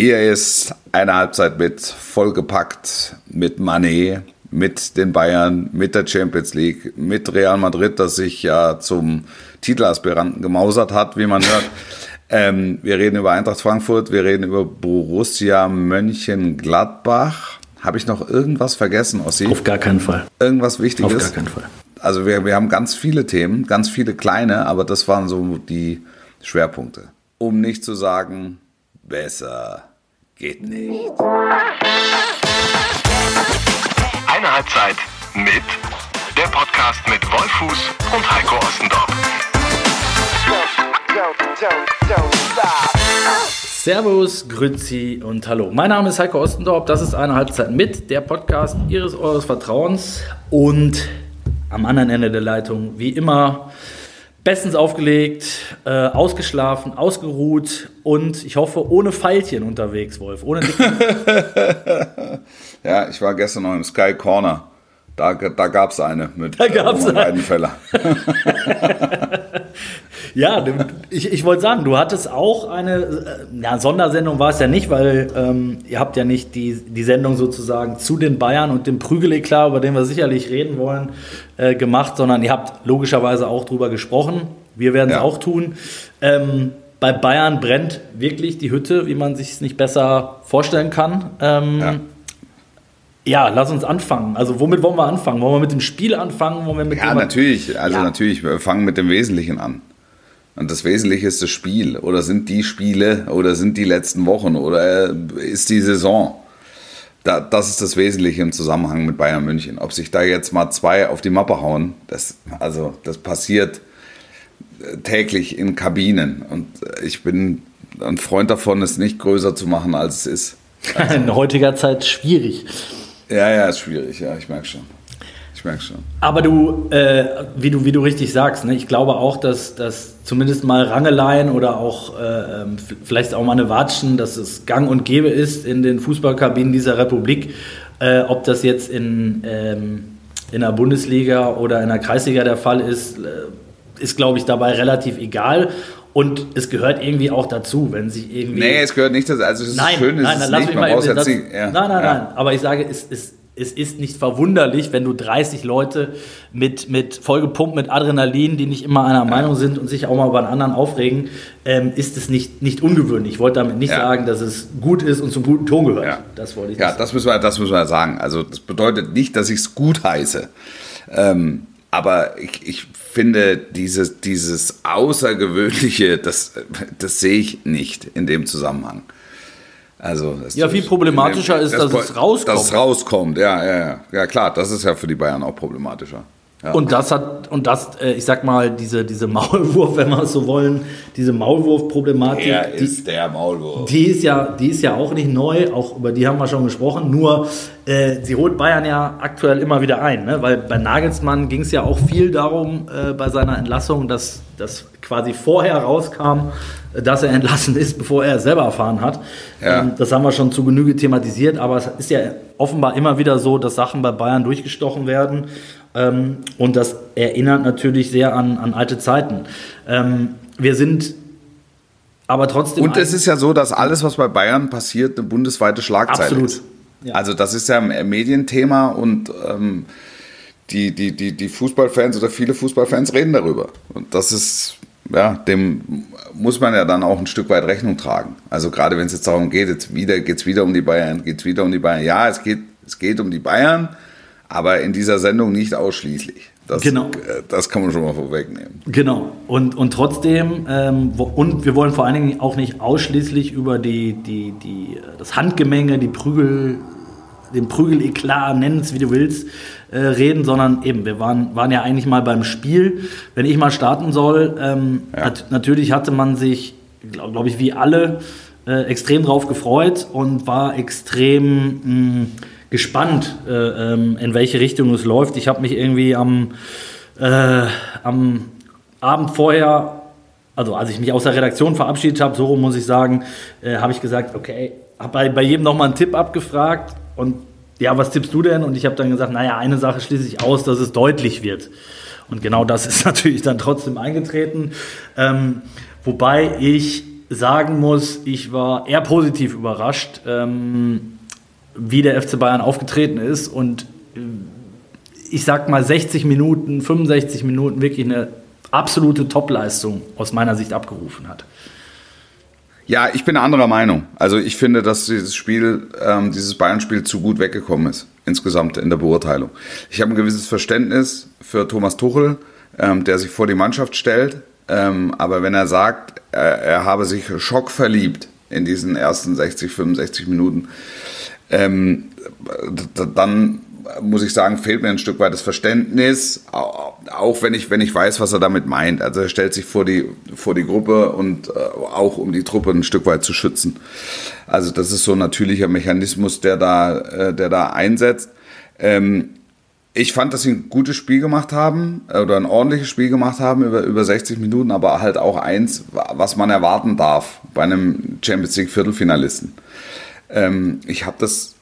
Hier ist eine Halbzeit mit vollgepackt mit Manet, mit den Bayern, mit der Champions League, mit Real Madrid, das sich ja zum Titelaspiranten gemausert hat, wie man hört. ähm, wir reden über Eintracht Frankfurt, wir reden über Borussia Mönchengladbach. Habe ich noch irgendwas vergessen, Ossi? Auf gar keinen Fall. Irgendwas Wichtiges? Auf gar keinen Fall. Also wir, wir haben ganz viele Themen, ganz viele kleine, aber das waren so die Schwerpunkte. Um nicht zu sagen, besser geht nicht. Eine Halbzeit mit der Podcast mit Wolfuß und Heiko Ostendorf. Servus, Grüzi und Hallo. Mein Name ist Heiko Ostendorf. Das ist eine Halbzeit mit der Podcast Ihres Eures Vertrauens und am anderen Ende der Leitung wie immer bestens aufgelegt, äh, ausgeschlafen, ausgeruht und ich hoffe ohne Pfeilchen unterwegs, Wolf. Ohne ja, ich war gestern noch im Sky Corner. Da, da gab es eine mit da gab's äh, Weidenfeller. ja, ich, ich wollte sagen, du hattest auch eine äh, ja, Sondersendung war es ja nicht, weil ähm, ihr habt ja nicht die, die Sendung sozusagen zu den Bayern und dem Prügeleklar, über den wir sicherlich reden wollen, äh, gemacht, sondern ihr habt logischerweise auch drüber gesprochen. Wir werden es ja. auch tun. Ähm, bei Bayern brennt wirklich die Hütte, wie man sich es nicht besser vorstellen kann. Ähm, ja. Ja, lass uns anfangen. Also womit wollen wir anfangen? Wollen wir mit dem Spiel anfangen? Wollen wir mit ja, natürlich. Also ja. natürlich, wir fangen mit dem Wesentlichen an. Und das Wesentliche ist das Spiel. Oder sind die Spiele oder sind die letzten Wochen oder ist die Saison. Da, das ist das Wesentliche im Zusammenhang mit Bayern München. Ob sich da jetzt mal zwei auf die Mappe hauen, das, also das passiert äh, täglich in Kabinen. Und ich bin ein Freund davon, es nicht größer zu machen, als es ist. Also, in heutiger Zeit schwierig. Ja, ja, ist schwierig, ja, ich merke schon. Ich merke schon. Aber du, äh, wie du, wie du richtig sagst, ne, ich glaube auch, dass, dass zumindest mal Rangeleien oder auch äh, ähm, vielleicht auch mal eine Watschen, dass es gang und gäbe ist in den Fußballkabinen dieser Republik. Äh, ob das jetzt in, ähm, in der Bundesliga oder in der Kreisliga der Fall ist, äh, ist, glaube ich, dabei relativ egal. Und es gehört irgendwie auch dazu, wenn sich irgendwie. Nee, es gehört nicht dazu. Also, es ist nein, schön, es nein, ist lass nicht. Mich mal eben, das, ja. Nein, nein, ja. nein. Aber ich sage, es ist. Es ist nicht verwunderlich, wenn du 30 Leute mit, mit vollgepumpt mit Adrenalin, die nicht immer einer Meinung sind und sich auch mal über einen anderen aufregen, ähm, ist es nicht, nicht ungewöhnlich. Ich wollte damit nicht ja. sagen, dass es gut ist und zum guten Ton gehört. Ja. Das wollte ich Ja, das müssen, wir, das müssen wir sagen. Also das bedeutet nicht, dass ich es gut heiße. Ähm, aber ich, ich finde, dieses, dieses Außergewöhnliche, das, das sehe ich nicht in dem Zusammenhang. Also, ja, viel problematischer dem, ist, dass es rauskommt. Dass es rauskommt, ja, ja, ja. Ja, klar, das ist ja für die Bayern auch problematischer. Ja. Und das hat, und das, äh, ich sag mal, diese, diese Maulwurf, wenn wir es so wollen, diese Maulwurf-Problematik. Der ist der Maulwurf. Die ist, ja, die ist ja auch nicht neu, auch über die haben wir schon gesprochen. Nur, äh, sie holt Bayern ja aktuell immer wieder ein, ne? weil bei Nagelsmann ging es ja auch viel darum, äh, bei seiner Entlassung, dass das quasi vorher rauskam, dass er entlassen ist, bevor er es selber erfahren hat. Ja. Ähm, das haben wir schon zu Genüge thematisiert, aber es ist ja offenbar immer wieder so, dass Sachen bei Bayern durchgestochen werden. Ähm, und das erinnert natürlich sehr an, an alte Zeiten. Ähm, wir sind aber trotzdem. Und es ist ja so, dass alles, was bei Bayern passiert, eine bundesweite Schlagzeile Absolut. ist. Ja. Also das ist ja ein Medienthema und ähm, die, die, die, die Fußballfans oder viele Fußballfans reden darüber. Und das ist, ja, dem muss man ja dann auch ein Stück weit Rechnung tragen. Also gerade wenn es jetzt darum geht, jetzt wieder, geht es wieder um die Bayern, geht es wieder um die Bayern. Ja, es geht, es geht um die Bayern, aber in dieser Sendung nicht ausschließlich. Das, genau. Äh, das kann man schon mal vorwegnehmen. Genau. Und, und trotzdem, ähm, wo, und wir wollen vor allen Dingen auch nicht ausschließlich über die, die, die, das Handgemenge, die Prügel, den Prügeleklat, nenn es wie du willst, äh, reden, sondern eben, wir waren, waren ja eigentlich mal beim Spiel. Wenn ich mal starten soll, ähm, ja. nat natürlich hatte man sich, glaube glaub ich, wie alle, äh, extrem drauf gefreut und war extrem. Mh, gespannt, äh, ähm, in welche Richtung es läuft. Ich habe mich irgendwie am, äh, am Abend vorher, also als ich mich aus der Redaktion verabschiedet habe, so muss ich sagen, äh, habe ich gesagt, okay, habe bei, bei jedem nochmal einen Tipp abgefragt und ja, was tippst du denn? Und ich habe dann gesagt, naja, eine Sache schließe ich aus, dass es deutlich wird. Und genau das ist natürlich dann trotzdem eingetreten. Ähm, wobei ich sagen muss, ich war eher positiv überrascht, ähm, wie der FC Bayern aufgetreten ist und äh, ich sag mal 60 Minuten, 65 Minuten wirklich eine absolute Topleistung aus meiner Sicht abgerufen hat. Ja, ich bin anderer Meinung. Also ich finde, dass dieses Spiel, ähm, dieses Bayern-Spiel zu gut weggekommen ist, insgesamt in der Beurteilung. Ich habe ein gewisses Verständnis für Thomas Tuchel, ähm, der sich vor die Mannschaft stellt. Ähm, aber wenn er sagt, er, er habe sich schockverliebt in diesen ersten 60, 65 Minuten, ähm, dann muss ich sagen, fehlt mir ein Stück weit das Verständnis, auch wenn ich, wenn ich weiß, was er damit meint. Also er stellt sich vor die, vor die Gruppe und äh, auch um die Truppe ein Stück weit zu schützen. Also das ist so ein natürlicher Mechanismus, der da, äh, der da einsetzt. Ähm, ich fand, dass sie ein gutes Spiel gemacht haben äh, oder ein ordentliches Spiel gemacht haben über, über 60 Minuten, aber halt auch eins, was man erwarten darf bei einem Champions League Viertelfinalisten. Ähm, ich habe das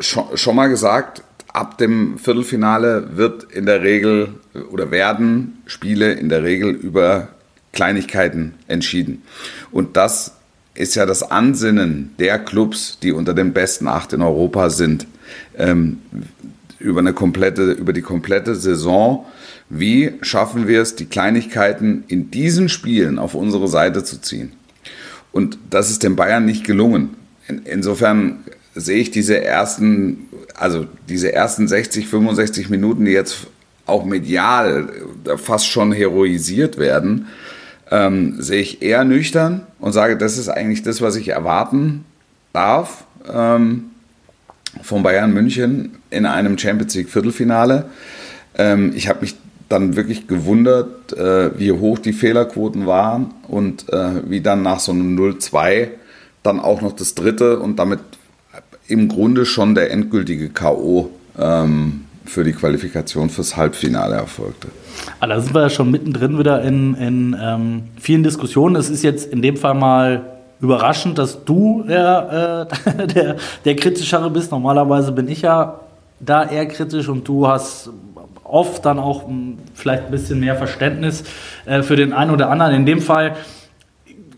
schon, schon mal gesagt, ab dem Viertelfinale wird in der Regel oder werden Spiele in der Regel über Kleinigkeiten entschieden. Und das ist ja das Ansinnen der Clubs, die unter den besten acht in Europa sind, ähm, über, eine komplette, über die komplette Saison. Wie schaffen wir es, die Kleinigkeiten in diesen Spielen auf unsere Seite zu ziehen? Und das ist den Bayern nicht gelungen. In, insofern sehe ich diese ersten, also diese ersten 60, 65 Minuten, die jetzt auch medial fast schon heroisiert werden, ähm, sehe ich eher nüchtern und sage, das ist eigentlich das, was ich erwarten darf ähm, von Bayern München in einem Champions League Viertelfinale. Ähm, ich habe mich dann wirklich gewundert, äh, wie hoch die Fehlerquoten waren und äh, wie dann nach so einem 0-2 dann auch noch das dritte und damit im Grunde schon der endgültige K.O. Ähm, für die Qualifikation fürs Halbfinale erfolgte. Aber da sind wir ja schon mittendrin wieder in, in ähm, vielen Diskussionen. Es ist jetzt in dem Fall mal überraschend, dass du der, äh, der, der kritischere bist. Normalerweise bin ich ja da eher kritisch und du hast oft dann auch hm, vielleicht ein bisschen mehr Verständnis äh, für den einen oder anderen. In dem Fall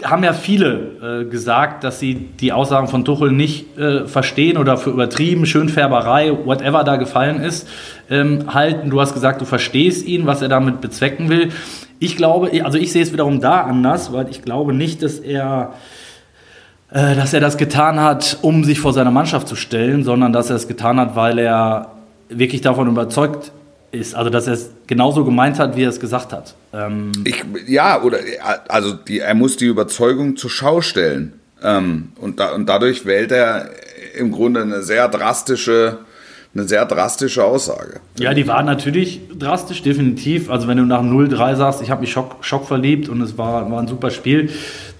haben ja viele äh, gesagt, dass sie die Aussagen von Tuchel nicht äh, verstehen oder für übertrieben, Schönfärberei, whatever da gefallen ist, ähm, halten. Du hast gesagt, du verstehst ihn, was er damit bezwecken will. Ich glaube, also ich sehe es wiederum da anders, weil ich glaube nicht, dass er äh, dass er das getan hat, um sich vor seiner Mannschaft zu stellen, sondern dass er es getan hat, weil er wirklich davon überzeugt ist. Also, dass er es genauso gemeint hat, wie er es gesagt hat. Ähm ich, ja, oder also die, er muss die Überzeugung zur Schau stellen. Ähm, und, da, und dadurch wählt er im Grunde eine sehr drastische eine sehr drastische Aussage. Ja, die war natürlich drastisch, definitiv. Also wenn du nach 0-3 sagst, ich habe mich schock, schock verliebt und es war, war ein super Spiel,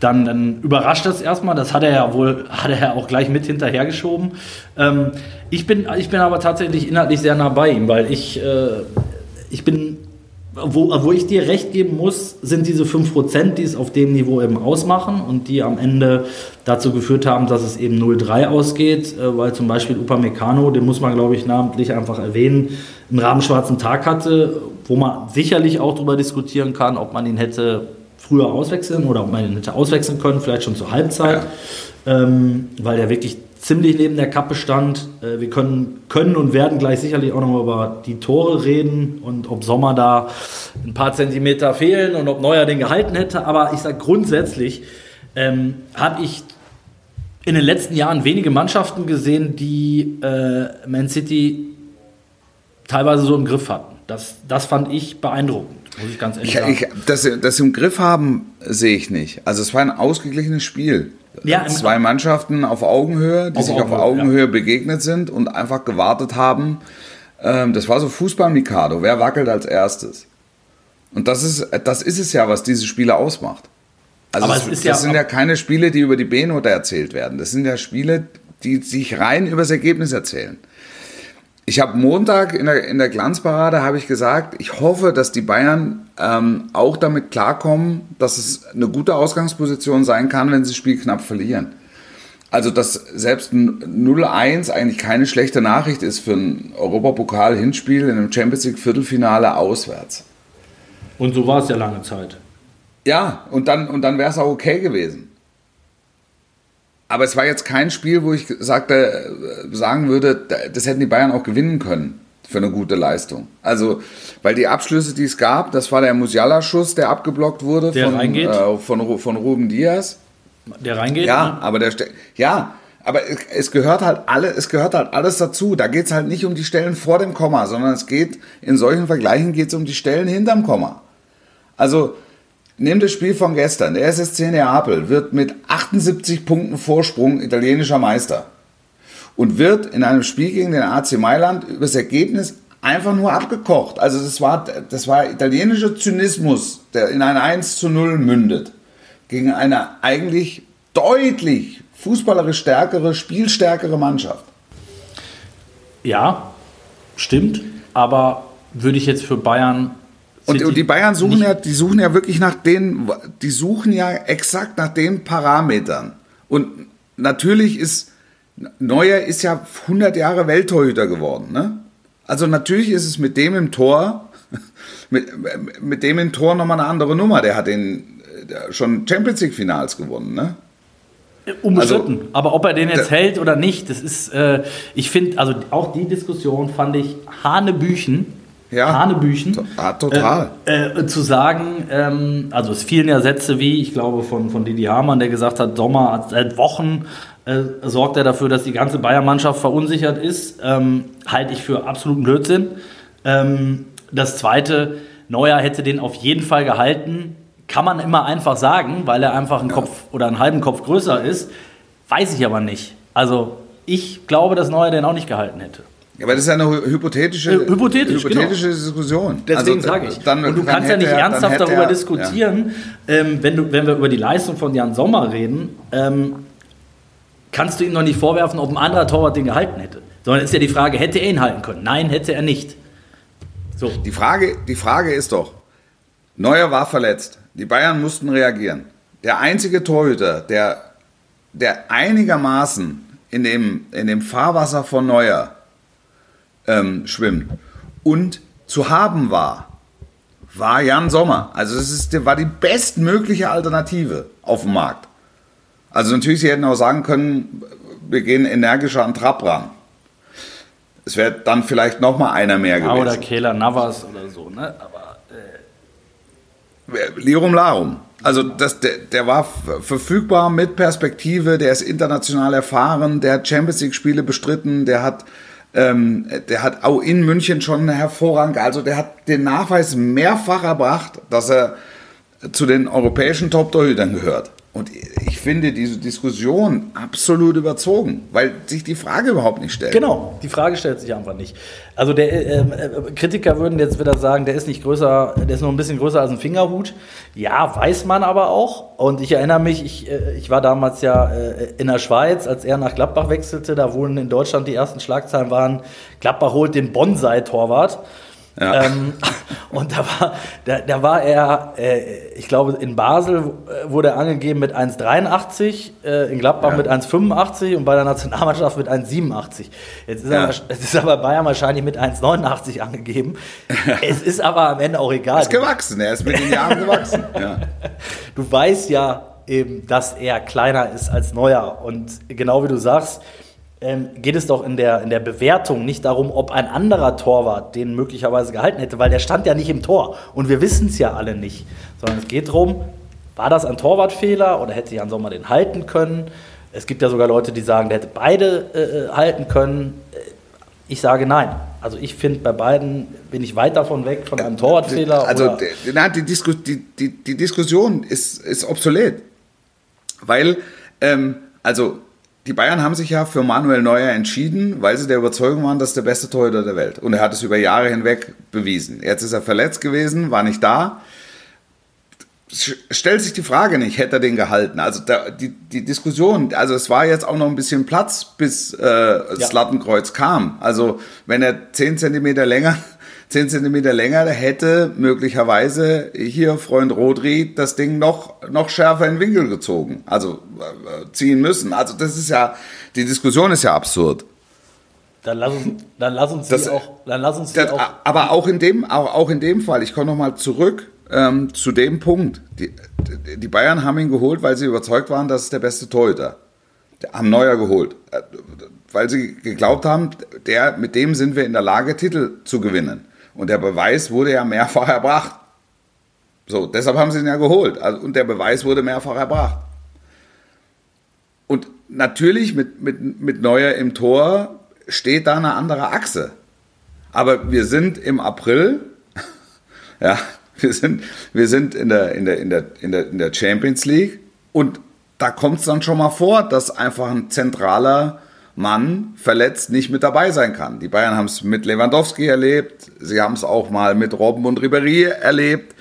dann, dann überrascht das erstmal. Das hat er ja wohl, hat er auch gleich mit hinterhergeschoben. Ähm, ich, bin, ich bin aber tatsächlich inhaltlich sehr nah bei ihm, weil ich, äh, ich bin wo, wo ich dir recht geben muss, sind diese 5%, die es auf dem Niveau eben ausmachen und die am Ende dazu geführt haben, dass es eben 0-3 ausgeht, äh, weil zum Beispiel Upamecano, den muss man glaube ich namentlich einfach erwähnen, einen rabenschwarzen Tag hatte, wo man sicherlich auch darüber diskutieren kann, ob man ihn hätte früher auswechseln oder ob man ihn hätte auswechseln können, vielleicht schon zur Halbzeit, ähm, weil er wirklich ziemlich neben der Kappe stand. Äh, wir können, können und werden gleich sicherlich auch noch über die Tore reden und ob Sommer da ein paar Zentimeter fehlen und ob Neuer den gehalten hätte. Aber ich sage grundsätzlich, ähm, habe ich in den letzten Jahren wenige Mannschaften gesehen, die äh, Man City teilweise so im Griff hatten. Das, das fand ich beeindruckend, muss ich ganz ehrlich ich, sagen. Ich, das, das im Griff haben sehe ich nicht. Also es war ein ausgeglichenes Spiel. Ja, Zwei Mannschaften auf Augenhöhe, die auf sich Augenhöhe, auf Augenhöhe ja. begegnet sind und einfach gewartet haben. Ähm, das war so Fußball-Mikado. Wer wackelt als erstes? Und das ist, das ist es ja, was diese Spiele ausmacht. Also Aber es, es das ja sind ja keine Spiele, die über die B-Note erzählt werden. Das sind ja Spiele, die sich rein über das Ergebnis erzählen. Ich habe Montag in der, in der Glanzparade habe ich gesagt, ich hoffe, dass die Bayern ähm, auch damit klarkommen, dass es eine gute Ausgangsposition sein kann, wenn sie das Spiel knapp verlieren. Also, dass selbst ein 0-1 eigentlich keine schlechte Nachricht ist für ein Europapokal-Hinspiel in einem Champions League-Viertelfinale auswärts. Und so war es ja lange Zeit. Ja, und dann, und dann wäre es auch okay gewesen. Aber es war jetzt kein Spiel, wo ich sagte, sagen würde, das hätten die Bayern auch gewinnen können für eine gute Leistung. Also, weil die Abschlüsse, die es gab, das war der Musiala-Schuss, der abgeblockt wurde der von, äh, von, von Ruben Diaz. Der reingeht? Ja, ne? aber der ja, aber es gehört halt alle, es gehört halt alles dazu. Da geht es halt nicht um die Stellen vor dem Komma, sondern es geht in solchen Vergleichen geht es um die Stellen hinterm Komma. Also nimm das Spiel von gestern. Der SSC Neapel wird mit 78 Punkten Vorsprung italienischer Meister und wird in einem Spiel gegen den AC Mailand übers Ergebnis einfach nur abgekocht. Also das war, das war italienischer Zynismus, der in ein 1 zu 0 mündet. Gegen eine eigentlich deutlich fußballerisch stärkere, spielstärkere Mannschaft. Ja, stimmt. Aber würde ich jetzt für Bayern und, und, die Bayern suchen ja, die suchen ja wirklich nach den, die suchen ja exakt nach den Parametern. Und natürlich ist Neuer ist ja 100 Jahre Welttorhüter geworden. Ne? Also natürlich ist es mit dem im Tor, mit, mit dem im Tor nochmal eine andere Nummer. Der hat den schon Champions League Finals gewonnen. Ne? Unbestritten. Also, aber ob er den jetzt hält oder nicht, das ist, äh, ich finde, also auch die Diskussion fand ich Hanebüchen ja, Hanebüchen. Ja, total. Äh, äh, zu sagen, ähm, also es fielen ja Sätze wie, ich glaube, von, von Didi Hamann, der gesagt hat, Sommer seit Wochen äh, sorgt er dafür, dass die ganze Bayern-Mannschaft verunsichert ist, ähm, halte ich für absoluten Blödsinn. Ähm, das Zweite, Neuer hätte den auf jeden Fall gehalten. Kann man immer einfach sagen, weil er einfach einen ja. Kopf oder einen halben Kopf größer ist. Weiß ich aber nicht. Also ich glaube, dass Neuer den auch nicht gehalten hätte. Ja, aber das ist ja eine hypothetische, äh, hypothetisch, hypothetische genau. Diskussion. Deswegen also, sage ich. Dann, und du kannst ja nicht er, ernsthaft darüber er, diskutieren, ja. ähm, wenn, du, wenn wir über die Leistung von Jan Sommer reden, ähm, kannst du ihm noch nicht vorwerfen, ob ein anderer Torwart den gehalten hätte. Sondern ist ja die Frage, hätte er ihn halten können? Nein, hätte er nicht. So. Die, Frage, die Frage ist doch, Neuer war verletzt. Die Bayern mussten reagieren. Der einzige Torhüter, der, der einigermaßen in dem, in dem Fahrwasser von Neuer ähm, schwimmt und zu haben war, war Jan Sommer. Also das ist, war die bestmögliche Alternative auf dem Markt. Also natürlich, sie hätten auch sagen können, wir gehen energischer an Trab ran. Es wäre dann vielleicht noch mal einer mehr ja, gewesen. Oder Kehler Navas oder so, ne? Aber äh Lirum Larum. Also das, der, der war verfügbar mit Perspektive, der ist international erfahren, der hat Champions League Spiele bestritten, der hat ähm, der hat auch in München schon hervorragend, also der hat den Nachweis mehrfach erbracht, dass er zu den europäischen Top-Torhütern gehört. Und ich finde diese Diskussion absolut überzogen, weil sich die Frage überhaupt nicht stellt. Genau, die Frage stellt sich einfach nicht. Also der äh, äh, Kritiker würden jetzt wieder sagen, der ist nicht größer, der ist nur ein bisschen größer als ein Fingerhut. Ja, weiß man aber auch. Und ich erinnere mich, ich, äh, ich war damals ja äh, in der Schweiz, als er nach Gladbach wechselte. Da wurden in Deutschland die ersten Schlagzeilen waren, Gladbach holt den Bonsai-Torwart. Ja. Ähm, und da war, da, da war er, äh, ich glaube, in Basel wurde er angegeben mit 1,83, äh, in Gladbach ja. mit 1,85 und bei der Nationalmannschaft mit 1,87. Jetzt ist, ja. er, jetzt ist er bei Bayern wahrscheinlich mit 1,89 angegeben. es ist aber am Ende auch egal. Er ist gewachsen, er ist mit den Jahren gewachsen. Du weißt ja eben, dass er kleiner ist als Neuer und genau wie du sagst, ähm, geht es doch in der, in der Bewertung nicht darum, ob ein anderer Torwart den möglicherweise gehalten hätte, weil der stand ja nicht im Tor und wir wissen es ja alle nicht, sondern es geht darum, war das ein Torwartfehler oder hätte Jan Sommer den halten können? Es gibt ja sogar Leute, die sagen, der hätte beide äh, äh halten können. Ich sage nein. Also ich finde, bei beiden bin ich weit davon weg von einem Torwartfehler. Also nein, die, Disku die, die, die, Diskussion ist, ist obsolet. Weil, ähm, also die Bayern haben sich ja für Manuel Neuer entschieden, weil sie der Überzeugung waren, das ist der beste Torhüter der Welt. Und er hat es über Jahre hinweg bewiesen. Jetzt ist er verletzt gewesen, war nicht da. Stellt sich die Frage nicht, hätte er den gehalten? Also da, die, die Diskussion, also es war jetzt auch noch ein bisschen Platz, bis äh, das ja. Lattenkreuz kam. Also wenn er 10 Zentimeter länger 10 Zentimeter länger, hätte möglicherweise hier Freund Rodri das Ding noch, noch schärfer in den Winkel gezogen, also äh, ziehen müssen. Also das ist ja, die Diskussion ist ja absurd. Dann lass uns, dann lass uns das, auch, dann lass uns das, auch. Aber auch in dem, auch, auch in dem Fall, ich komme nochmal zurück ähm, zu dem Punkt. Die, die Bayern haben ihn geholt, weil sie überzeugt waren, dass es der beste Torhüter haben Neuer geholt, äh, weil sie geglaubt haben, der, mit dem sind wir in der Lage, Titel zu gewinnen. Und der Beweis wurde ja mehrfach erbracht. So, deshalb haben sie ihn ja geholt. Also, und der Beweis wurde mehrfach erbracht. Und natürlich mit, mit, mit Neuer im Tor steht da eine andere Achse. Aber wir sind im April, ja, wir sind, wir sind in, der, in, der, in, der, in, der, in der Champions League und da kommt es dann schon mal vor, dass einfach ein zentraler Mann verletzt nicht mit dabei sein kann. Die Bayern haben es mit Lewandowski erlebt, sie haben es auch mal mit Robben und Ribéry erlebt.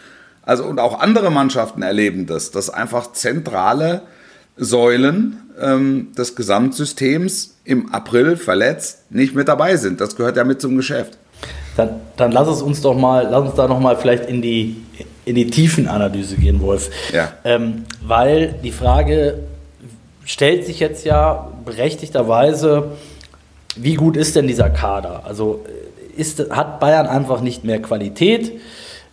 Also und auch andere Mannschaften erleben das, dass einfach zentrale Säulen ähm, des Gesamtsystems im April verletzt nicht mit dabei sind. Das gehört ja mit zum Geschäft. Dann, dann lass es uns doch mal, lass uns da noch mal vielleicht in die, in die Tiefenanalyse gehen, Wolf. Ja. Ähm, weil die Frage stellt sich jetzt ja berechtigterweise, wie gut ist denn dieser Kader? Also ist, hat Bayern einfach nicht mehr Qualität?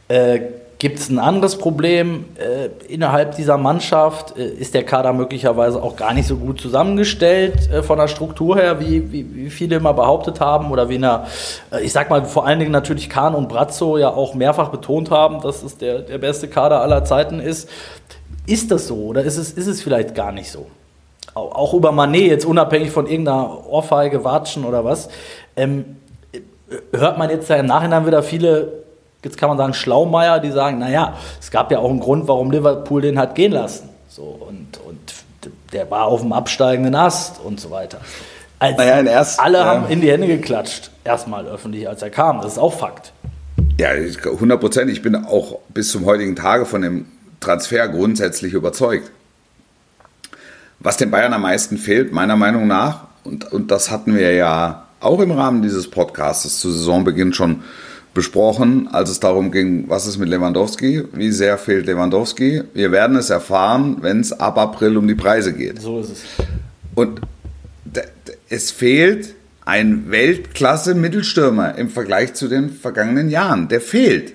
Äh, Gibt es ein anderes Problem äh, innerhalb dieser Mannschaft? Äh, ist der Kader möglicherweise auch gar nicht so gut zusammengestellt äh, von der Struktur her, wie, wie, wie, viele immer behauptet haben? Oder wie in der, äh, ich sag mal, vor allen Dingen natürlich Kahn und Brazzo ja auch mehrfach betont haben, dass es der, der beste Kader aller Zeiten ist. Ist das so oder ist es, ist es vielleicht gar nicht so? Auch über Manet, jetzt unabhängig von irgendeiner Ohrfeige, Watschen oder was, ähm, hört man jetzt ja im Nachhinein wieder viele jetzt kann man sagen, Schlaumeier, die sagen, naja, es gab ja auch einen Grund, warum Liverpool den hat gehen lassen. So, und, und der war auf dem absteigenden Ast und so weiter. Als naja, erst, alle ja. haben in die Hände geklatscht, erstmal öffentlich, als er kam. Das ist auch Fakt. Ja, 100 Prozent. Ich bin auch bis zum heutigen Tage von dem Transfer grundsätzlich überzeugt. Was den Bayern am meisten fehlt, meiner Meinung nach, und, und das hatten wir ja auch im Rahmen dieses Podcasts zu Saisonbeginn schon besprochen, als es darum ging, was ist mit Lewandowski, wie sehr fehlt Lewandowski. Wir werden es erfahren, wenn es ab April um die Preise geht. So ist es. Und es fehlt ein Weltklasse-Mittelstürmer im Vergleich zu den vergangenen Jahren. Der fehlt.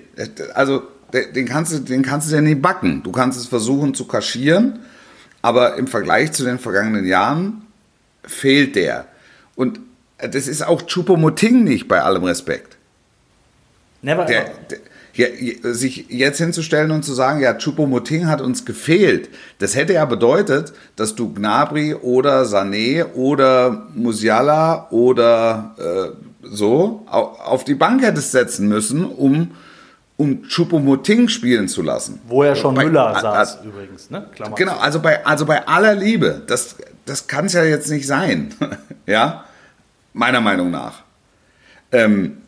Also den kannst du, den kannst du ja nicht backen. Du kannst es versuchen zu kaschieren, aber im Vergleich zu den vergangenen Jahren fehlt der. Und das ist auch Chupomoting nicht, bei allem Respekt. Never der, der, ja, sich jetzt hinzustellen und zu sagen, ja, Choupo-Moting hat uns gefehlt, das hätte ja bedeutet, dass du Gnabry oder Sané oder Musiala oder äh, so auf die Bank hättest setzen müssen, um um Choupo-Moting spielen zu lassen. Wo er schon bei, Müller saß äh, übrigens, ne? Klammer genau, also bei, also bei aller Liebe, das, das kann es ja jetzt nicht sein, ja, meiner Meinung nach. Ähm,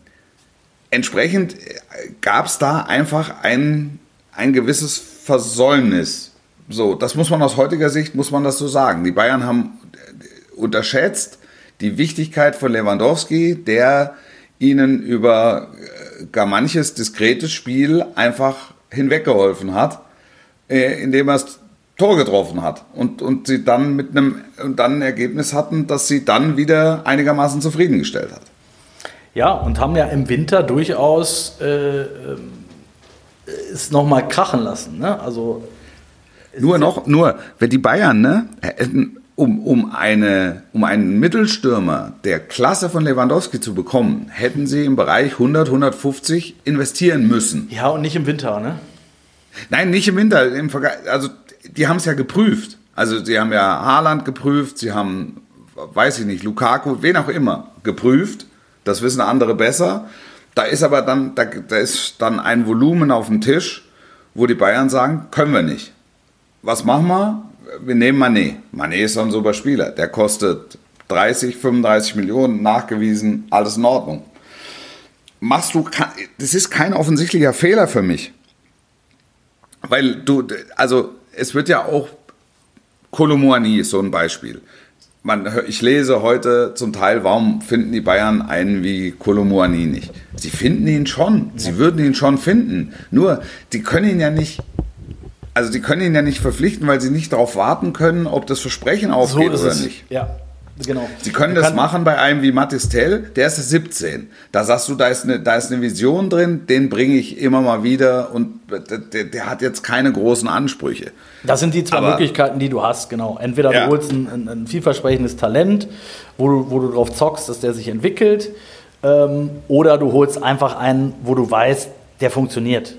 entsprechend äh, gab es da einfach ein, ein gewisses Versäumnis. So, das muss man aus heutiger Sicht, muss man das so sagen. Die Bayern haben äh, unterschätzt die Wichtigkeit von Lewandowski, der ihnen über äh, gar manches diskretes Spiel einfach hinweggeholfen hat, indem er das Tor getroffen hat und, und sie dann mit einem und dann ein Ergebnis hatten, das sie dann wieder einigermaßen zufriedengestellt hat. Ja, und haben ja im Winter durchaus äh, äh, es nochmal krachen lassen. Ne? Also, nur noch, nur, wenn die Bayern, ne, um, um, eine, um einen Mittelstürmer der Klasse von Lewandowski zu bekommen, hätten sie im Bereich 100, 150 investieren müssen. Ja, und nicht im Winter, ne? Nein, nicht im Winter. Im also, die haben es ja geprüft. Also, sie haben ja Haaland geprüft, sie haben, weiß ich nicht, Lukaku, wen auch immer, geprüft das wissen andere besser. Da ist aber dann, da, da ist dann ein Volumen auf dem Tisch, wo die Bayern sagen, können wir nicht. Was machen wir? Wir nehmen Manet. Manet ist ein super Spieler. Der kostet 30, 35 Millionen, nachgewiesen, alles in Ordnung. Machst du, das ist kein offensichtlicher Fehler für mich. Weil du, also es wird ja auch, Kolomoani ist so ein Beispiel man, ich lese heute zum Teil, warum finden die Bayern einen wie Kolomoani nicht? Sie finden ihn schon, sie würden ihn schon finden. Nur, die können ihn ja nicht, also die können ihn ja nicht verpflichten, weil sie nicht darauf warten können, ob das Versprechen aufgeht so oder es. nicht. Ja. Genau. Sie können das machen bei einem wie Mathis Tell, der ist 17. Da sagst du, da ist eine, da ist eine Vision drin, den bringe ich immer mal wieder und der, der, hat jetzt keine großen Ansprüche. Das sind die zwei Aber, Möglichkeiten, die du hast, genau. Entweder ja. du holst ein, ein, ein, vielversprechendes Talent, wo du, wo du drauf zockst, dass der sich entwickelt, ähm, oder du holst einfach einen, wo du weißt, der funktioniert.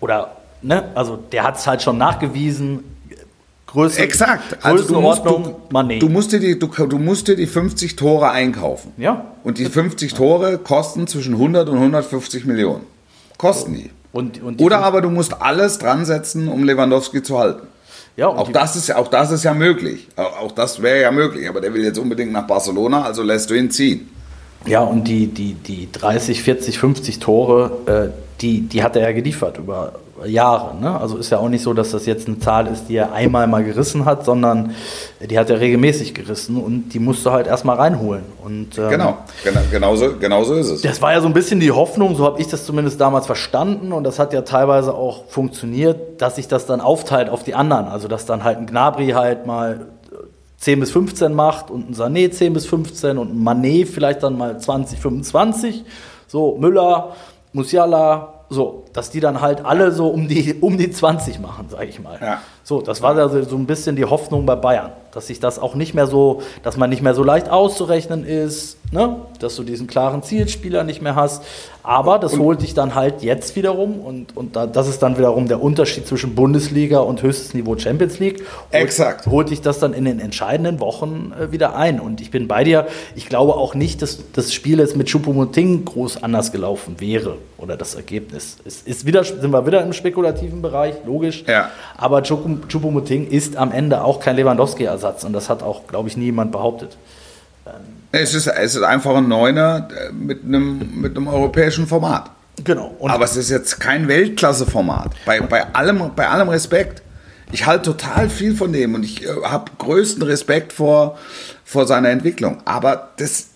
Oder, ne, also der hat es halt schon nachgewiesen, Größe, Exakt. Also du musst, du, du, musst dir die, du, du, musst dir die 50 Tore einkaufen. Ja. Und die 50 Tore kosten zwischen 100 und 150 Millionen. Kosten die. Und, und die Oder aber du musst alles dran setzen, um Lewandowski zu halten. Ja, auch, das ist, auch das ist ja möglich. Auch, auch das wäre ja möglich. Aber der will jetzt unbedingt nach Barcelona, also lässt du ihn ziehen. Ja, und die, die, die 30, 40, 50 Tore, äh, die, die hat er ja geliefert über Jahre. Ne? Also ist ja auch nicht so, dass das jetzt eine Zahl ist, die er einmal mal gerissen hat, sondern die hat er regelmäßig gerissen und die musst du halt erstmal reinholen. Und, ähm, genau, genau genauso, genauso ist es. Das war ja so ein bisschen die Hoffnung, so habe ich das zumindest damals verstanden und das hat ja teilweise auch funktioniert, dass sich das dann aufteilt auf die anderen. Also dass dann halt ein Gnabri halt mal 10 bis 15 macht und ein Sané 10 bis 15 und ein Manet vielleicht dann mal 20, 25. So, Müller, Musiala, so, dass die dann halt alle so um die, um die 20 machen, sage ich mal. Ja. So, das war also so ein bisschen die Hoffnung bei Bayern, dass sich das auch nicht mehr so, dass man nicht mehr so leicht auszurechnen ist, ne? dass du diesen klaren Zielspieler nicht mehr hast. Aber das und holt dich dann halt jetzt wiederum und, und da, das ist dann wiederum der Unterschied zwischen Bundesliga und höchstes Niveau Champions League. Holt, Exakt. Holt dich das dann in den entscheidenden Wochen äh, wieder ein. Und ich bin bei dir. Ich glaube auch nicht, dass das Spiel jetzt mit Choupo-Moting groß anders gelaufen wäre oder das Ergebnis. Es ist wieder, sind wir wieder im spekulativen Bereich, logisch. Ja. Aber Choupo-Moting ist am Ende auch kein Lewandowski-Ersatz und das hat auch, glaube ich, niemand behauptet. Es ist, es ist einfach ein Neuner äh, mit einem, mit einem europäischen Format. Genau. Und Aber es ist jetzt kein Weltklasse-Format. Bei, bei, allem, bei allem Respekt. Ich halte total viel von dem und ich äh, habe größten Respekt vor, vor seiner Entwicklung. Aber das,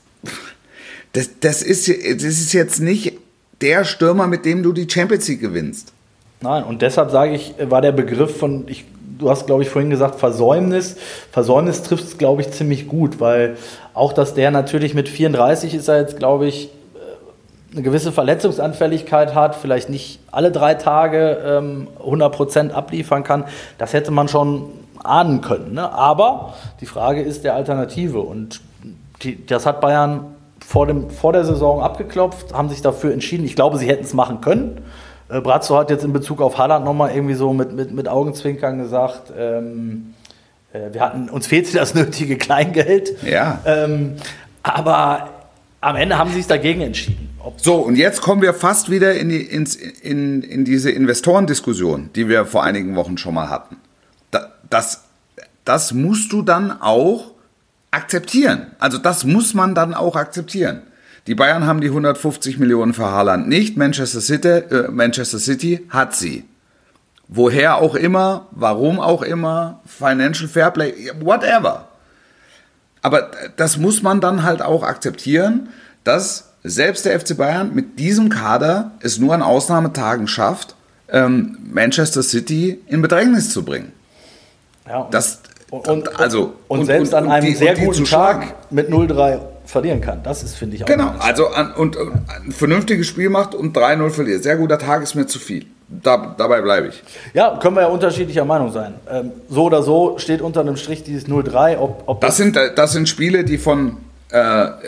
das, das, ist, das ist jetzt nicht der Stürmer, mit dem du die Champions League gewinnst. Nein, und deshalb sage ich, war der Begriff von, ich, du hast, glaube ich, vorhin gesagt, Versäumnis. Versäumnis trifft es, glaube ich, ziemlich gut, weil auch, dass der natürlich mit 34 ist er jetzt, glaube ich, äh, eine gewisse Verletzungsanfälligkeit hat, vielleicht nicht alle drei Tage ähm, 100% abliefern kann, das hätte man schon ahnen können. Ne? Aber die Frage ist der Alternative und die, das hat Bayern vor, dem, vor der Saison abgeklopft, haben sich dafür entschieden. Ich glaube, sie hätten es machen können. Äh, Brazzo hat jetzt in Bezug auf Haaland nochmal irgendwie so mit, mit, mit Augenzwinkern gesagt, ähm, äh, wir hatten, uns fehlt das nötige Kleingeld. Ja. Ähm, aber am Ende haben sie sich dagegen entschieden. Ob so, und jetzt kommen wir fast wieder in, die, ins, in, in diese Investorendiskussion, die wir vor einigen Wochen schon mal hatten. Das, das musst du dann auch akzeptieren. Also das muss man dann auch akzeptieren. Die Bayern haben die 150 Millionen für Haaland nicht. Manchester City, äh, Manchester City hat sie. Woher auch immer, warum auch immer, Financial Fairplay, whatever. Aber das muss man dann halt auch akzeptieren, dass selbst der FC Bayern mit diesem Kader es nur an Ausnahmetagen schafft, ähm, Manchester City in Bedrängnis zu bringen. Ja, und, das, und, also, und, und selbst an einem die, sehr guten Tag mit 0-3 verlieren kann. Das ist, finde ich, auch Genau, also an, und, und, ein vernünftiges Spiel macht und 3-0 verliert. Sehr guter Tag ist mir zu viel da, dabei bleibe ich. Ja, können wir ja unterschiedlicher Meinung sein. Ähm, so oder so steht unter einem Strich dieses 0-3. Ob, ob das, sind, das sind Spiele, die von äh,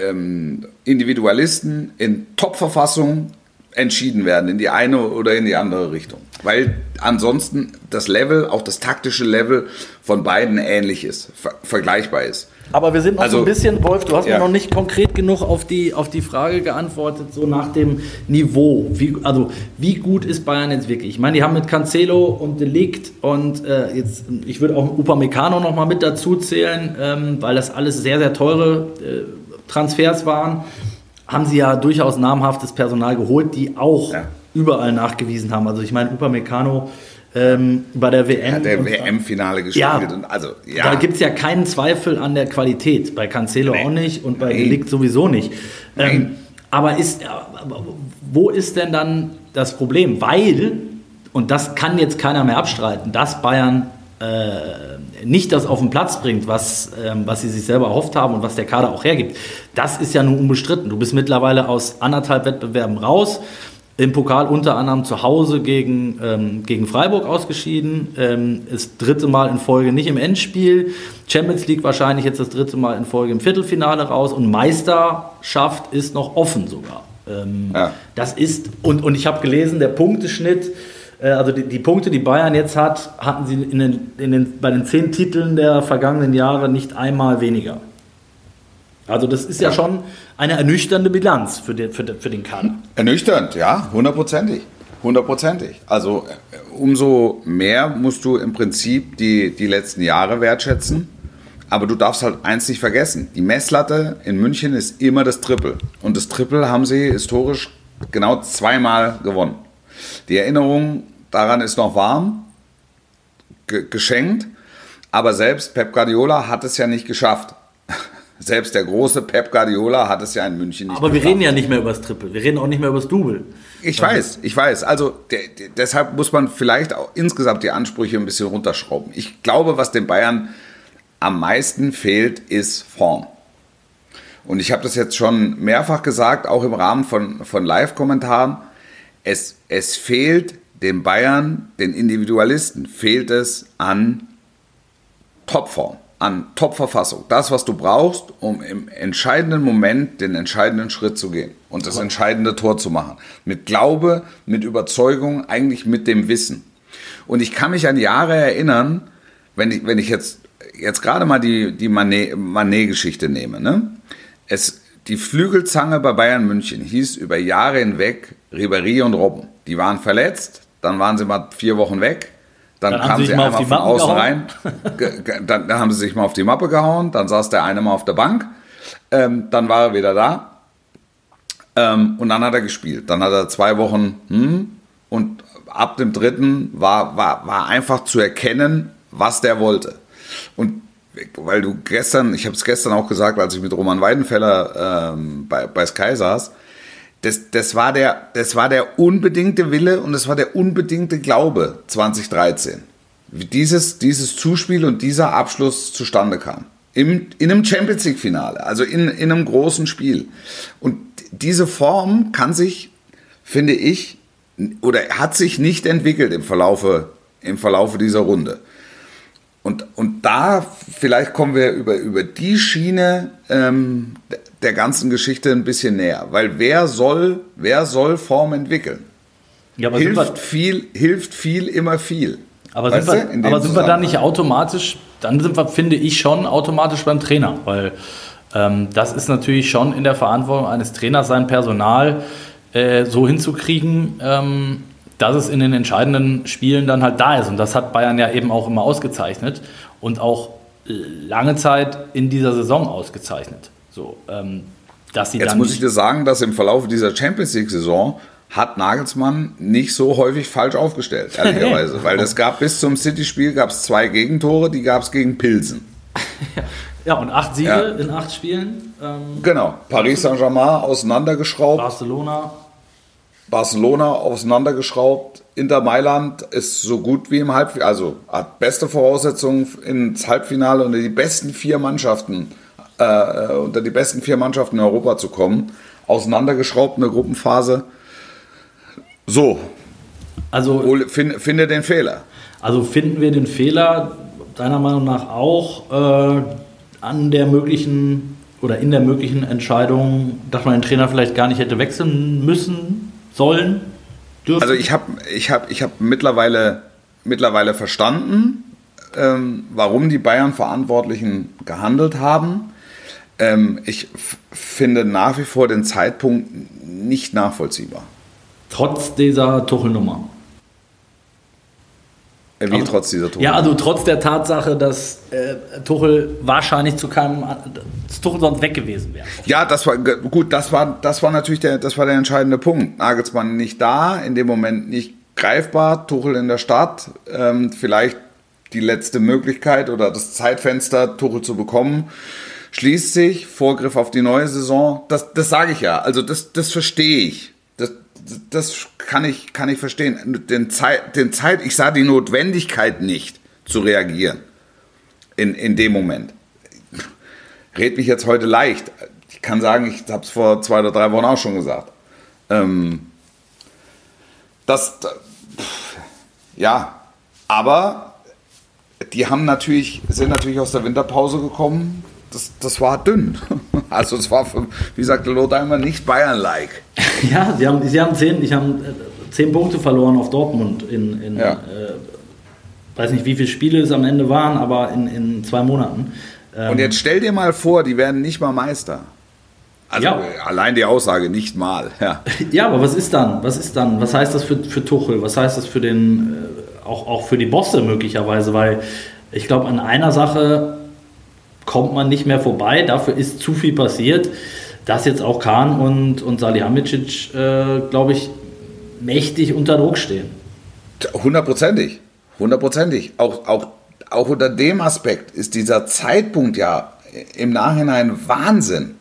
ähm, Individualisten in Top-Verfassung entschieden werden, in die eine oder in die andere Richtung. Weil ansonsten das Level, auch das taktische Level von beiden ähnlich ist, ver vergleichbar ist. Aber wir sind noch also, so ein bisschen, Wolf, du hast ja. mir noch nicht konkret genug auf die, auf die Frage geantwortet, so nach dem Niveau. Wie, also, wie gut ist Bayern jetzt wirklich? Ich meine, die haben mit Cancelo und Delikt und äh, jetzt, ich würde auch Upamecano noch mal mit dazu zählen, ähm, weil das alles sehr, sehr teure äh, Transfers waren. Haben sie ja durchaus namhaftes Personal geholt, die auch ja. überall nachgewiesen haben. Also, ich meine, Upamecano ähm, bei der WM. Ja, der WM-Finale gespielt. Ja, also, ja. Da gibt es ja keinen Zweifel an der Qualität. Bei Cancelo nee. auch nicht und bei Delikt sowieso nicht. Ähm, aber ist, wo ist denn dann das Problem? Weil, und das kann jetzt keiner mehr abstreiten, dass Bayern äh, nicht das auf den Platz bringt, was, ähm, was sie sich selber erhofft haben und was der Kader auch hergibt, das ist ja nun unbestritten. Du bist mittlerweile aus anderthalb Wettbewerben raus. Im Pokal unter anderem zu Hause gegen, ähm, gegen Freiburg ausgeschieden. Ähm, das dritte Mal in Folge nicht im Endspiel. Champions League wahrscheinlich jetzt das dritte Mal in Folge im Viertelfinale raus. Und Meisterschaft ist noch offen sogar. Ähm, ja. Das ist, und, und ich habe gelesen, der Punkteschnitt äh, also die, die, Punkte, die Bayern jetzt hat, hatten sie in den, in den, bei den zehn Titeln der vergangenen Jahre nicht einmal weniger. Also das ist ja, ja schon eine ernüchternde Bilanz für den, für, den, für den Kader. Ernüchternd, ja, hundertprozentig. Hundertprozentig. Also äh, umso mehr musst du im Prinzip die, die letzten Jahre wertschätzen. Aber du darfst halt eins nicht vergessen. Die Messlatte in München ist immer das Triple. Und das Triple haben sie historisch genau zweimal gewonnen. Die Erinnerung daran ist noch warm, geschenkt, aber selbst Pep Guardiola hat es ja nicht geschafft. Selbst der große Pep Guardiola hat es ja in München nicht Aber geschafft. wir reden ja nicht mehr über das Triple, wir reden auch nicht mehr über das Double. Ich weiß, ich weiß. Also der, der, deshalb muss man vielleicht auch insgesamt die Ansprüche ein bisschen runterschrauben. Ich glaube, was den Bayern am meisten fehlt, ist Form. Und ich habe das jetzt schon mehrfach gesagt, auch im Rahmen von, von Live-Kommentaren es, es fehlt den Bayern, den Individualisten, fehlt es an Topform, an Topverfassung. Das, was du brauchst, um im entscheidenden Moment den entscheidenden Schritt zu gehen und das entscheidende Tor zu machen. Mit Glaube, mit Überzeugung, eigentlich mit dem Wissen. Und ich kann mich an Jahre erinnern, wenn ich, wenn ich jetzt, jetzt gerade mal die, die Manet-Geschichte nehme. Ne? Es, die Flügelzange bei Bayern München hieß über Jahre hinweg Ribéry und Robben. Die waren verletzt, dann waren sie mal vier Wochen weg, dann, dann kamen sie einmal von Mappen außen gehauen. rein, dann, dann, haben sie sich mal auf die Mappe gehauen, dann saß der eine mal auf der Bank, ähm, dann war er wieder da ähm, und dann hat er gespielt. Dann hat er zwei Wochen hm, und ab dem dritten war, war, war einfach zu erkennen, was der wollte. Und weil du gestern, ich habe es gestern auch gesagt, als ich mit Roman Weidenfeller ähm, bei, bei Sky saß, das, das, war der, das war der unbedingte Wille und das war der unbedingte Glaube 2013. Wie dieses, dieses Zuspiel und dieser Abschluss zustande kam. Im, in einem Champions League-Finale, also in, in einem großen Spiel. Und diese Form kann sich, finde ich, oder hat sich nicht entwickelt im Verlaufe, im Verlaufe dieser Runde. Und, und da vielleicht kommen wir über, über die Schiene ähm, der ganzen Geschichte ein bisschen näher. Weil wer soll, wer soll Form entwickeln? Ja, hilft, viel, hilft viel immer viel. Aber sind, wir, aber sind wir da nicht automatisch, dann sind wir, finde ich, schon automatisch beim Trainer. Weil ähm, das ist natürlich schon in der Verantwortung eines Trainers, sein Personal äh, so hinzukriegen, ähm, dass es in den entscheidenden Spielen dann halt da ist. Und das hat Bayern ja eben auch immer ausgezeichnet und auch lange Zeit in dieser Saison ausgezeichnet. So, ähm, dass sie Jetzt muss ich dir sagen, dass im Verlauf dieser Champions League-Saison hat Nagelsmann nicht so häufig falsch aufgestellt, ehrlicherweise. Weil es gab bis zum City-Spiel gab es zwei Gegentore, die gab es gegen Pilsen. ja, und acht Siege ja. in acht Spielen. Ähm, genau. Paris Saint-Germain auseinandergeschraubt. Barcelona. Barcelona auseinandergeschraubt. Inter Mailand ist so gut wie im Halbfinale, also hat beste Voraussetzungen ins Halbfinale unter die besten vier Mannschaften, äh, unter die besten vier Mannschaften in Europa zu kommen. Auseinandergeschraubt in der Gruppenphase. So. Also finde, finde den Fehler. Also finden wir den Fehler deiner Meinung nach auch äh, an der möglichen oder in der möglichen Entscheidung, dass man den Trainer vielleicht gar nicht hätte wechseln müssen, sollen, dürfen? Also ich habe ich hab, ich hab mittlerweile, mittlerweile verstanden, ähm, warum die Bayern-Verantwortlichen gehandelt haben. Ähm, ich finde nach wie vor den Zeitpunkt nicht nachvollziehbar. Trotz dieser Tuchelnummer. Wie also, trotz dieser Tuchel? Ja, also trotz der Tatsache, dass äh, Tuchel wahrscheinlich zu keinem dass Tuchel sonst weg gewesen wäre. Ja, das war gut, das war, das war natürlich der, das war der entscheidende Punkt. Nagelsmann nicht da, in dem Moment nicht greifbar, Tuchel in der Stadt, ähm, vielleicht die letzte Möglichkeit oder das Zeitfenster, Tuchel zu bekommen, schließt sich, Vorgriff auf die neue Saison. Das, das sage ich ja, also das, das verstehe ich das kann ich, kann ich verstehen. Den Zeit, den Zeit, ich sah die Notwendigkeit nicht, zu reagieren. In, in dem Moment. Red mich jetzt heute leicht. Ich kann sagen, ich habe es vor zwei oder drei Wochen auch schon gesagt. Ähm, das, ja, aber die haben natürlich, sind natürlich aus der Winterpause gekommen. Das, das war dünn. Also es war, für, wie sagte Lothar immer, nicht Bayern-like. Ja, sie haben, sie haben zehn, ich haben äh, zehn Punkte verloren auf Dortmund in, in ja. äh, weiß nicht, wie viele Spiele es am Ende waren, aber in, in zwei Monaten. Ähm, Und jetzt stell dir mal vor, die werden nicht mal Meister. Also ja. allein die Aussage nicht mal. Ja. ja, aber was ist dann? Was ist dann? Was heißt das für, für Tuchel? Was heißt das für den, äh, auch, auch für die Bosse möglicherweise? Weil ich glaube, an einer Sache kommt man nicht mehr vorbei. Dafür ist zu viel passiert, dass jetzt auch Kahn und, und Salihamidzic, äh, glaube ich, mächtig unter Druck stehen. Hundertprozentig. Hundertprozentig. Auch, auch, auch unter dem Aspekt ist dieser Zeitpunkt ja im Nachhinein Wahnsinn.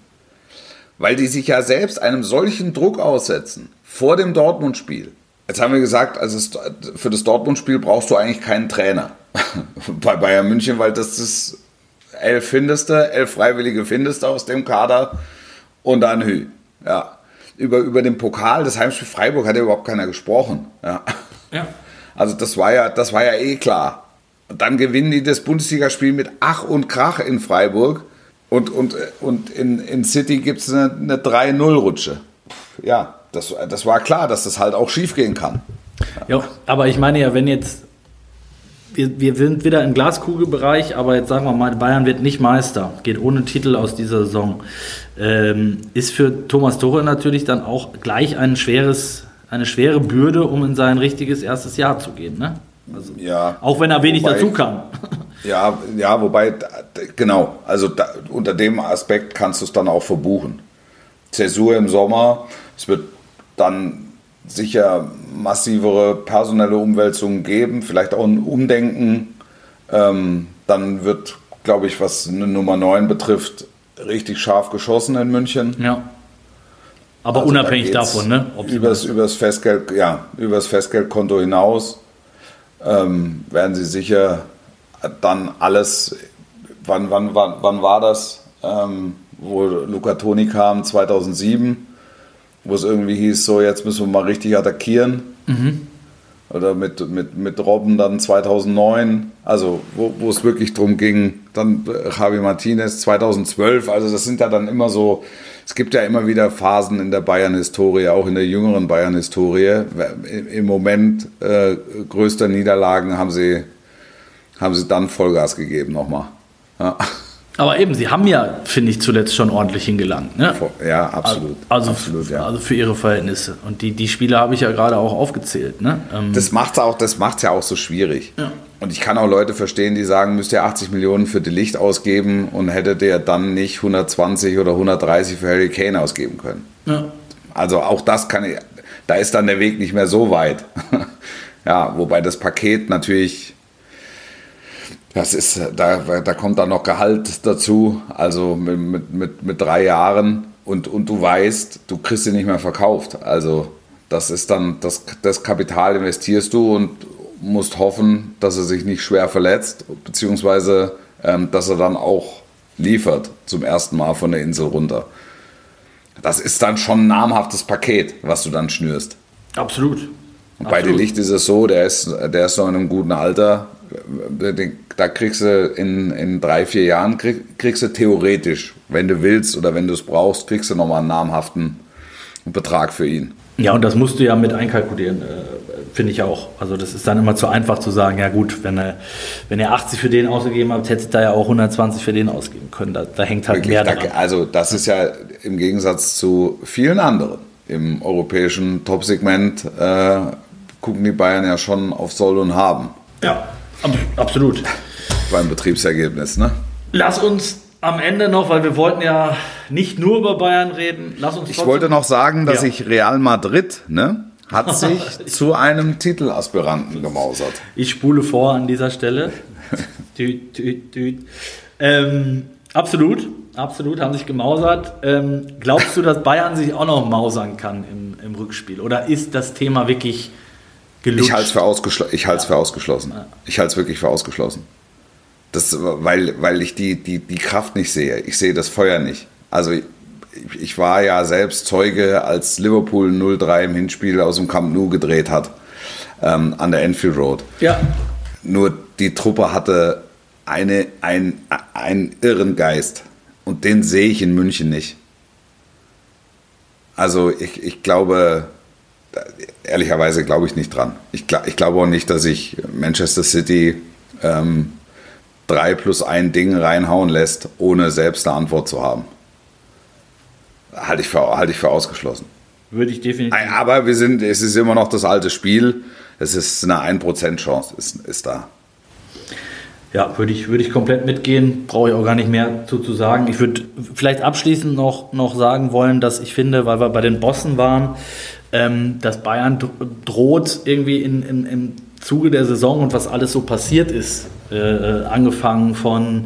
Weil die sich ja selbst einem solchen Druck aussetzen vor dem Dortmund-Spiel. Jetzt haben wir gesagt, also für das Dortmund-Spiel brauchst du eigentlich keinen Trainer bei Bayern München, weil das ist elf findest du, elf Freiwillige findest du aus dem Kader und dann Hü. Ja. Über, über den Pokal, das Heimspiel Freiburg hat ja überhaupt keiner gesprochen. Ja. ja. Also das war ja, das war ja eh klar. Dann gewinnen die das Bundesligaspiel mit Ach und Krach in Freiburg. Und, und, und in, in City gibt es eine, eine 3-0-Rutsche. Ja, das, das war klar, dass das halt auch schief gehen kann. Ja, aber ich meine ja, wenn jetzt, wir, wir sind wieder im Glaskugelbereich, aber jetzt sagen wir mal, Bayern wird nicht Meister, geht ohne Titel aus dieser Saison. Ähm, ist für Thomas Tuchel natürlich dann auch gleich ein schweres eine schwere Bürde, um in sein richtiges erstes Jahr zu gehen. Ne? Also, ja, auch wenn er wenig wobei, dazu kann. Ja, ja, wobei, genau, also da, unter dem Aspekt kannst du es dann auch verbuchen. Zäsur im Sommer, es wird dann sicher massivere personelle Umwälzungen geben, vielleicht auch ein Umdenken. Ähm, dann wird, glaube ich, was eine Nummer 9 betrifft, richtig scharf geschossen in München. Ja. Aber also unabhängig da davon, ne? Übers, übers, Festgeld, ja, übers Festgeldkonto hinaus ähm, werden sie sicher dann alles, wann, wann, wann, wann war das, ähm, wo Luca Toni kam, 2007, wo es irgendwie hieß, so jetzt müssen wir mal richtig attackieren. Mhm. Oder mit, mit, mit Robben dann 2009, also wo, wo es wirklich darum ging, dann Javi Martinez 2012, also das sind ja dann immer so es gibt ja immer wieder Phasen in der Bayern-Historie, auch in der jüngeren Bayern-Historie. Im Moment äh, größter Niederlagen haben sie, haben sie dann Vollgas gegeben nochmal. Ja. Aber eben, sie haben ja, finde ich, zuletzt schon ordentlich hingelangt. Ne? Ja, absolut. Also, absolut, ja. also für ihre Verhältnisse. Und die, die Spiele habe ich ja gerade auch aufgezählt. Ne? Ähm das macht es ja auch so schwierig. Ja. Und ich kann auch Leute verstehen, die sagen, müsst ihr 80 Millionen für die Licht ausgeben und hättet ihr dann nicht 120 oder 130 für Harry Kane ausgeben können. Ja. Also auch das kann ich, da ist dann der Weg nicht mehr so weit. ja, wobei das Paket natürlich, das ist, da, da kommt dann noch Gehalt dazu, also mit, mit, mit, mit drei Jahren und, und du weißt, du kriegst sie nicht mehr verkauft. Also das ist dann, das, das Kapital investierst du und musst hoffen, dass er sich nicht schwer verletzt, beziehungsweise ähm, dass er dann auch liefert zum ersten Mal von der Insel runter. Das ist dann schon ein namhaftes Paket, was du dann schnürst. Absolut. Und bei Absolut. Licht ist es so, der ist, der ist noch in einem guten Alter. Da kriegst du in, in drei, vier Jahren, krieg, kriegst du theoretisch, wenn du willst oder wenn du es brauchst, kriegst du nochmal einen namhaften Betrag für ihn. Ja, und das musst du ja mit einkalkulieren. Äh, Finde ich auch. Also das ist dann immer zu einfach zu sagen, ja gut, wenn er, wenn er 80 für den ausgegeben hat, hätte da ja auch 120 für den ausgeben können. Da, da hängt halt Wirklich, mehr dran. also das ist ja im Gegensatz zu vielen anderen im europäischen Top-Segment äh, gucken die Bayern ja schon auf Soll und Haben. Ja, absolut. Beim Betriebsergebnis, ne? Lass uns am Ende noch, weil wir wollten ja nicht nur über Bayern reden, lass uns Ich wollte noch sagen, dass ja. ich Real Madrid, ne? hat sich zu einem Titelaspiranten gemausert. Ich spule vor an dieser Stelle. düt, düt, düt. Ähm, absolut, absolut, haben sich gemausert. Ähm, glaubst du, dass Bayern sich auch noch mausern kann im, im Rückspiel? Oder ist das Thema wirklich gelutscht. Ich halte es für, ausgeschl ich ja. für ausgeschlossen. Ich halte es wirklich für ausgeschlossen. Das, weil, weil ich die, die, die Kraft nicht sehe. Ich sehe das Feuer nicht. Also ich, ich war ja selbst Zeuge, als Liverpool 0-3 im Hinspiel aus dem Camp Nou gedreht hat, ähm, an der Enfield Road. Ja. Nur die Truppe hatte eine, ein, einen irren Geist. Und den sehe ich in München nicht. Also ich, ich glaube, ehrlicherweise glaube ich nicht dran. Ich, ich glaube auch nicht, dass ich Manchester City ähm, drei plus ein Ding reinhauen lässt, ohne selbst eine Antwort zu haben. Halte ich für, halte ich für ausgeschlossen. Würde ich definitiv. Aber wir sind, es ist immer noch das alte Spiel. Es ist eine 1% Chance, ist, ist da. Ja, würde ich, würde ich komplett mitgehen, brauche ich auch gar nicht mehr zu, zu sagen. Ich würde vielleicht abschließend noch, noch sagen wollen, dass ich finde, weil wir bei den Bossen waren, ähm, dass Bayern droht irgendwie in, in, im Zuge der Saison und was alles so passiert ist, äh, äh angefangen von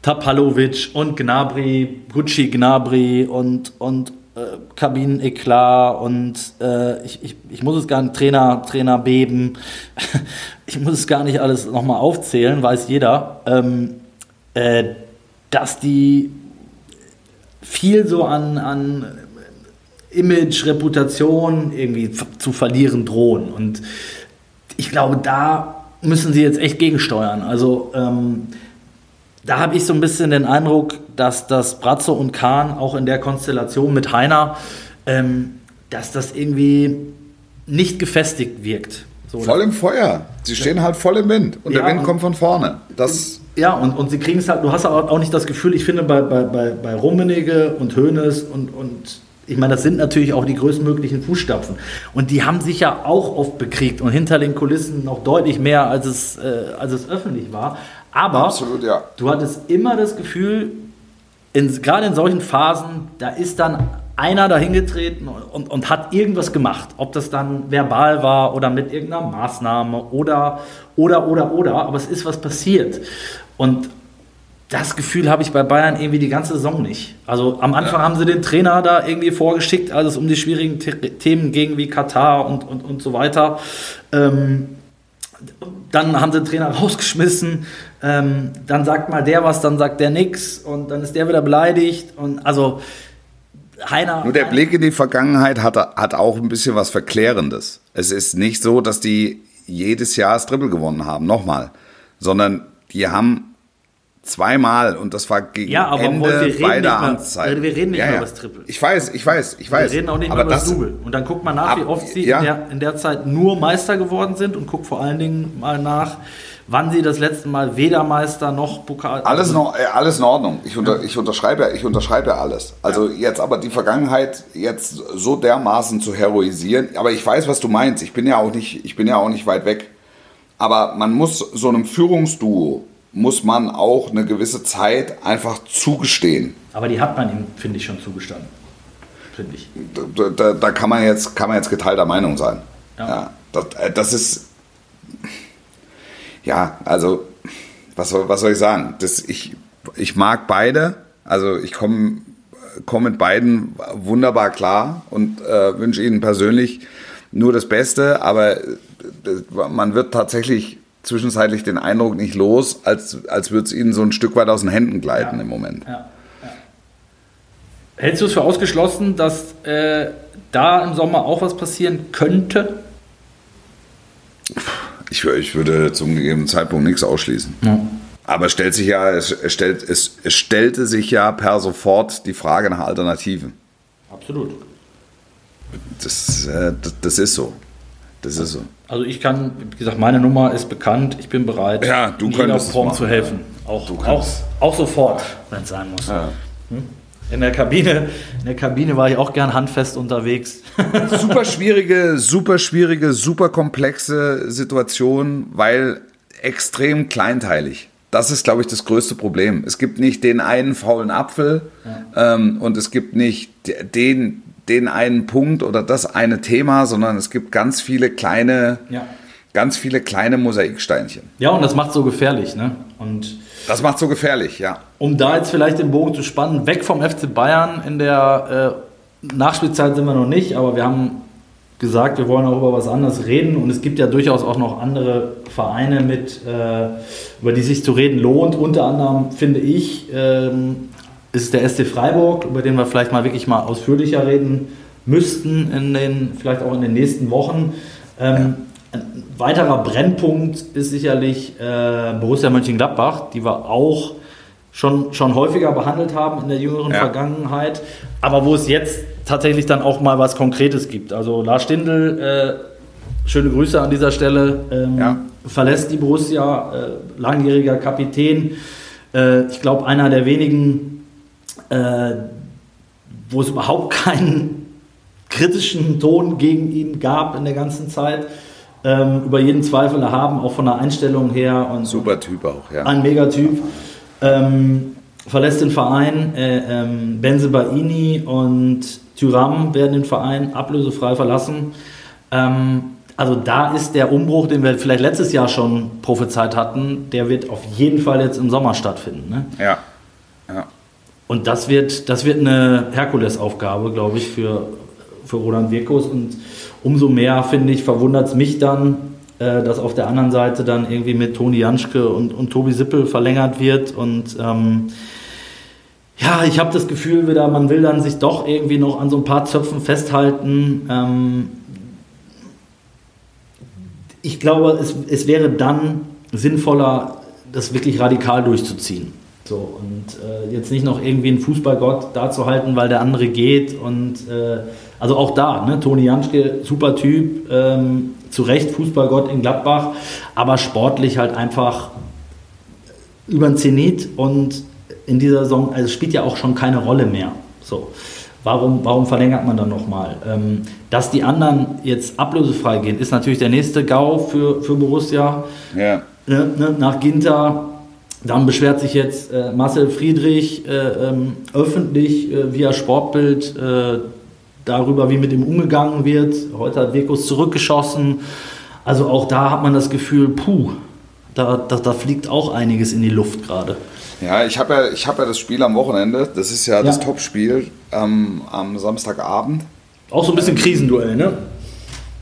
Tapalovic und Gnabry, Gucci Gnabry und, und äh, Kabineneklat und äh, ich, ich, ich muss es gar nicht, Trainer, Trainer beben, ich muss es gar nicht alles nochmal aufzählen, weiß jeder, ähm, äh, dass die viel so an, an Image, Reputation irgendwie zu verlieren drohen. Und ich glaube, da müssen sie jetzt echt gegensteuern. Also ähm, da habe ich so ein bisschen den Eindruck, dass das Bratzo und Kahn auch in der Konstellation mit Heiner, ähm, dass das irgendwie nicht gefestigt wirkt. So, voll im Feuer. Sie stehen halt voll im Wind und ja, der Wind kommt von vorne. Das ja, und, und sie kriegen es halt, du hast auch nicht das Gefühl, ich finde bei, bei, bei, bei Rummenigge und Hoeneß und, und ich meine, das sind natürlich auch die größtmöglichen Fußstapfen. Und die haben sich ja auch oft bekriegt und hinter den Kulissen noch deutlich mehr, als es, äh, als es öffentlich war. Aber Absolut, ja. du hattest immer das Gefühl, in, gerade in solchen Phasen, da ist dann einer dahingetreten und, und, hat irgendwas gemacht. Ob das dann verbal war oder mit irgendeiner Maßnahme oder, oder, oder, oder. Aber es ist was passiert. Und das Gefühl habe ich bei Bayern irgendwie die ganze Saison nicht. Also am Anfang ja. haben sie den Trainer da irgendwie vorgeschickt, als es um die schwierigen Themen ging, wie Katar und, und, und so weiter. Ähm, dann haben sie den Trainer rausgeschmissen, ähm, dann sagt mal der was, dann sagt der nix und dann ist der wieder beleidigt und also Heiner. Nur der Blick in die Vergangenheit hat, hat auch ein bisschen was Verklärendes. Es ist nicht so, dass die jedes Jahr das Triple gewonnen haben, nochmal, sondern die haben zweimal und das war gegen ja, aber Ende beider Amtszeiten. Wir reden nicht ja, ja. über das Triple. Ich weiß, ich weiß, ich weiß. Wir reden auch nicht aber über das, das Double. Und dann guckt man nach, ab, wie oft sie ja. in, der, in der Zeit nur Meister geworden sind und guckt vor allen Dingen mal nach, wann sie das letzte Mal weder Meister noch Pokal. Alles, noch, äh, alles in Ordnung. Ich, unter, ich, unterschreibe, ich unterschreibe alles. Also jetzt aber die Vergangenheit jetzt so dermaßen zu heroisieren. Aber ich weiß, was du meinst. Ich bin ja auch nicht, ich bin ja auch nicht weit weg. Aber man muss so einem Führungsduo muss man auch eine gewisse Zeit einfach zugestehen. Aber die hat man ihm, finde ich, schon zugestanden. Finde ich. Da, da, da, kann, man jetzt, kann man jetzt geteilter Meinung sein. Ja. ja das, äh, das ist. Ja, also, was soll, was soll ich sagen? Das, ich, ich mag beide. Also, ich komme komm mit beiden wunderbar klar und äh, wünsche ihnen persönlich nur das Beste. Aber äh, man wird tatsächlich zwischenzeitlich den Eindruck nicht los, als, als würde es ihnen so ein Stück weit aus den Händen gleiten ja. im Moment. Ja. Ja. Hältst du es für ausgeschlossen, dass äh, da im Sommer auch was passieren könnte? Ich, ich würde zum gegebenen Zeitpunkt nichts ausschließen. Aber es stellt sich ja, es, stellt, es, es stellte sich ja per sofort die Frage nach Alternativen. Absolut. Das, äh, das, das ist so. Das ist so. Also ich kann, wie gesagt, meine Nummer ist bekannt, ich bin bereit, ja, du in jeder Form zu helfen. Auch, auch, auch sofort, wenn es sein muss. Ja. Hm? In der Kabine, in der Kabine war ich auch gern handfest unterwegs. super schwierige, super schwierige, super komplexe Situation, weil extrem kleinteilig. Das ist, glaube ich, das größte Problem. Es gibt nicht den einen faulen Apfel ja. ähm, und es gibt nicht den, den einen Punkt oder das eine Thema, sondern es gibt ganz viele kleine, ja. ganz viele kleine Mosaiksteinchen. Ja, und das macht so gefährlich, ne? Und das macht so gefährlich, ja. Um da jetzt vielleicht den Bogen zu spannen, weg vom FC Bayern in der äh, Nachspielzeit sind wir noch nicht, aber wir haben gesagt, wir wollen auch über was anderes reden und es gibt ja durchaus auch noch andere Vereine mit, äh, über die sich zu reden lohnt. Unter anderem finde ich, ähm, ist der SC Freiburg, über den wir vielleicht mal wirklich mal ausführlicher reden müssten in den, vielleicht auch in den nächsten Wochen. Ähm, ein weiterer Brennpunkt ist sicherlich äh, Borussia Mönchengladbach, die wir auch schon, schon häufiger behandelt haben in der jüngeren ja. Vergangenheit, aber wo es jetzt tatsächlich dann auch mal was Konkretes gibt. Also Lars Stindl, äh, schöne Grüße an dieser Stelle, ähm, ja. verlässt die Borussia, äh, langjähriger Kapitän. Äh, ich glaube, einer der wenigen, äh, wo es überhaupt keinen kritischen Ton gegen ihn gab in der ganzen Zeit. Ähm, über jeden Zweifel erhaben, auch von der Einstellung her. Und Super Typ auch, ja. Ein Megatyp. Ähm, verlässt den Verein. Äh, ähm, Benze Baini und Tyram werden den Verein ablösefrei verlassen. Ähm, also da ist der Umbruch, den wir vielleicht letztes Jahr schon prophezeit hatten, der wird auf jeden Fall jetzt im Sommer stattfinden. Ne? Ja. ja. Und das wird, das wird eine Herkulesaufgabe, glaube ich, für, für Roland Wirkus. Und umso mehr, finde ich, verwundert es mich dann, äh, dass auf der anderen Seite dann irgendwie mit Toni Janschke und, und Tobi Sippel verlängert wird. Und ähm, ja, ich habe das Gefühl wieder, man will dann sich doch irgendwie noch an so ein paar Zöpfen festhalten. Ähm, ich glaube, es, es wäre dann sinnvoller, das wirklich radikal durchzuziehen. So, und äh, jetzt nicht noch irgendwie einen Fußballgott da zu halten, weil der andere geht. Und äh, also auch da, ne, Toni Janschke, super Typ, ähm, zu Recht Fußballgott in Gladbach, aber sportlich halt einfach über den Zenit und in dieser Saison, also spielt ja auch schon keine Rolle mehr. So. Warum, warum verlängert man dann nochmal? Ähm, dass die anderen jetzt ablösefrei gehen, ist natürlich der nächste GAU für, für Borussia. Ja. Ne, ne, nach Ginter, dann beschwert sich jetzt äh, Marcel Friedrich äh, ähm, öffentlich äh, via Sportbild äh, darüber, wie mit ihm umgegangen wird. Heute hat Wirkus zurückgeschossen. Also auch da hat man das Gefühl, puh, da, da, da fliegt auch einiges in die Luft gerade. Ja, ich habe ja, hab ja das Spiel am Wochenende. Das ist ja, ja. das Topspiel ähm, am Samstagabend. Auch so ein bisschen Krisenduell, ne?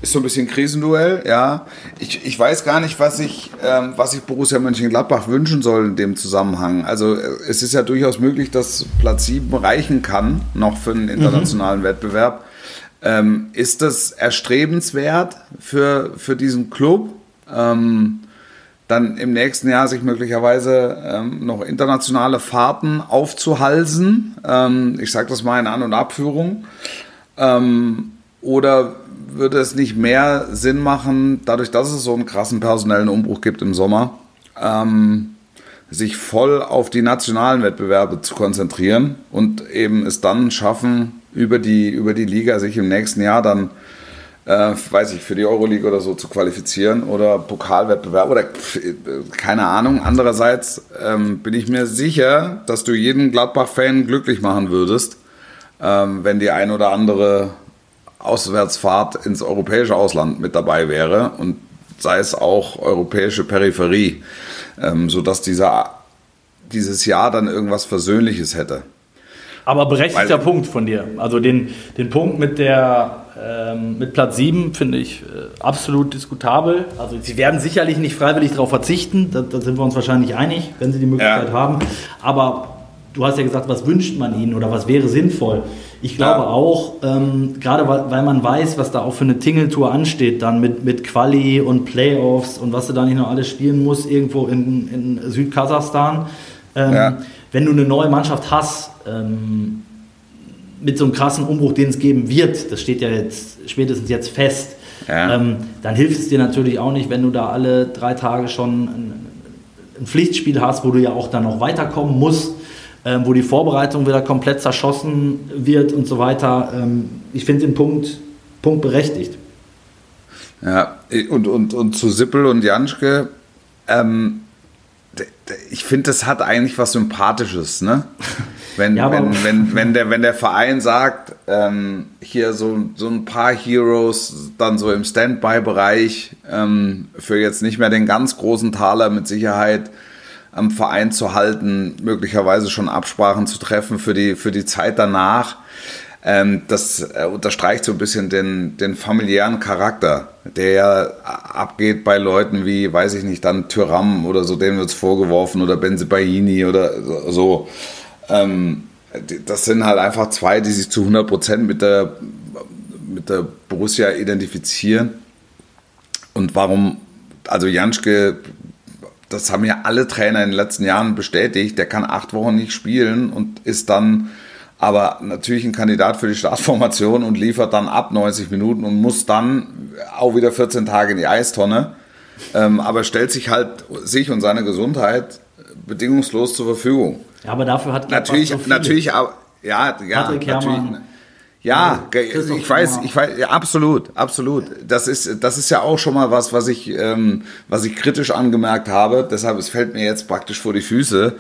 Ist so ein bisschen Krisenduell, ja. Ich, ich weiß gar nicht, was ich, ähm, was ich Borussia Mönchengladbach wünschen soll in dem Zusammenhang. Also äh, es ist ja durchaus möglich, dass Platz 7 reichen kann, noch für einen internationalen mhm. Wettbewerb. Ähm, ist das erstrebenswert für, für diesen Club? Ähm, dann im nächsten Jahr sich möglicherweise ähm, noch internationale Fahrten aufzuhalsen. Ähm, ich sage das mal in An- und Abführung. Ähm, oder würde es nicht mehr Sinn machen, dadurch, dass es so einen krassen personellen Umbruch gibt im Sommer, ähm, sich voll auf die nationalen Wettbewerbe zu konzentrieren und eben es dann schaffen, über die, über die Liga sich im nächsten Jahr dann äh, weiß ich, für die Euroleague oder so zu qualifizieren oder Pokalwettbewerb oder keine Ahnung. Andererseits ähm, bin ich mir sicher, dass du jeden Gladbach-Fan glücklich machen würdest, ähm, wenn die ein oder andere Auswärtsfahrt ins europäische Ausland mit dabei wäre und sei es auch europäische Peripherie, ähm, sodass dieser, dieses Jahr dann irgendwas Versöhnliches hätte. Aber berechtigter Weil, Punkt von dir. Also den, den Punkt mit der ähm, mit Platz 7 finde ich äh, absolut diskutabel. Also sie werden sicherlich nicht freiwillig darauf verzichten, da, da, sind wir uns wahrscheinlich einig, wenn sie die Möglichkeit ja. haben. Aber du hast ja gesagt, was wünscht man ihnen oder was wäre sinnvoll? Ich glaube ja. auch, ähm, gerade weil, weil, man weiß, was da auch für eine Tingeltour ansteht, dann mit, mit Quali und Playoffs und was du da nicht noch alles spielen musst, irgendwo in, in Südkasachstan. Ähm, ja. Wenn du eine neue Mannschaft hast, ähm, mit so einem krassen Umbruch, den es geben wird, das steht ja jetzt spätestens jetzt fest, ja. ähm, dann hilft es dir natürlich auch nicht, wenn du da alle drei Tage schon ein, ein Pflichtspiel hast, wo du ja auch dann noch weiterkommen musst, wo die Vorbereitung wieder komplett zerschossen wird und so weiter. Ähm, ich finde den Punkt, Punkt berechtigt. Ja, und, und, und zu Sippel und Janschke, ähm, ich finde, das hat eigentlich was Sympathisches, ne? Wenn, ja, wenn, wenn, wenn, der, wenn der Verein sagt, ähm, hier so, so ein paar Heroes dann so im Standby-Bereich ähm, für jetzt nicht mehr den ganz großen Taler mit Sicherheit am Verein zu halten, möglicherweise schon Absprachen zu treffen für die, für die Zeit danach. Ähm, das äh, unterstreicht so ein bisschen den, den familiären Charakter, der ja abgeht bei Leuten wie, weiß ich nicht, dann Tyram oder so, denen wird es vorgeworfen oder Benzebaini oder so. Ähm, das sind halt einfach zwei, die sich zu 100 Prozent mit der, mit der Borussia identifizieren. Und warum, also Janschke, das haben ja alle Trainer in den letzten Jahren bestätigt, der kann acht Wochen nicht spielen und ist dann aber natürlich ein Kandidat für die Startformation und liefert dann ab 90 Minuten und muss dann auch wieder 14 Tage in die Eistonne. Ähm, aber stellt sich halt sich und seine Gesundheit bedingungslos zur Verfügung. Ja, aber dafür hat natürlich, so natürlich, ja, ja, Patrick natürlich. Ja, ich weiß, ich weiß, ja, absolut, absolut. Das ist, das ist ja auch schon mal was, was ich, ähm, was ich kritisch angemerkt habe. Deshalb, es fällt mir jetzt praktisch vor die Füße.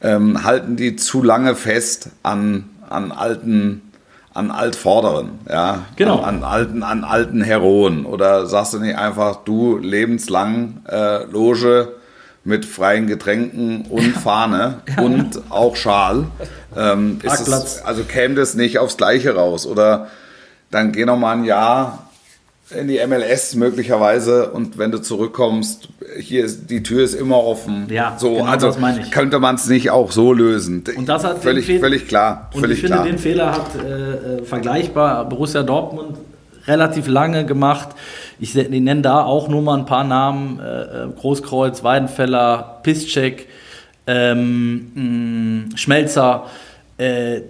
Ähm, halten die zu lange fest an, an alten, an Altvorderen, ja, genau. an, an, alten, an alten Heroen. Oder sagst du nicht einfach, du lebenslang äh, Loge mit freien Getränken und Fahne und auch Schal. Ähm, es, also käme das nicht aufs Gleiche raus. Oder dann geh noch mal ein Jahr in die MLS möglicherweise und wenn du zurückkommst, hier ist die Tür ist immer offen. Ja, so genau also könnte man es nicht auch so lösen. Und das hat völlig, völlig klar. Und völlig ich finde, den Fehler hat äh, äh, vergleichbar Borussia Dortmund relativ lange gemacht. Ich, nenne da auch nur mal ein paar Namen: äh, äh Großkreuz, Weidenfeller, Piszczek, ähm, Schmelzer. Äh,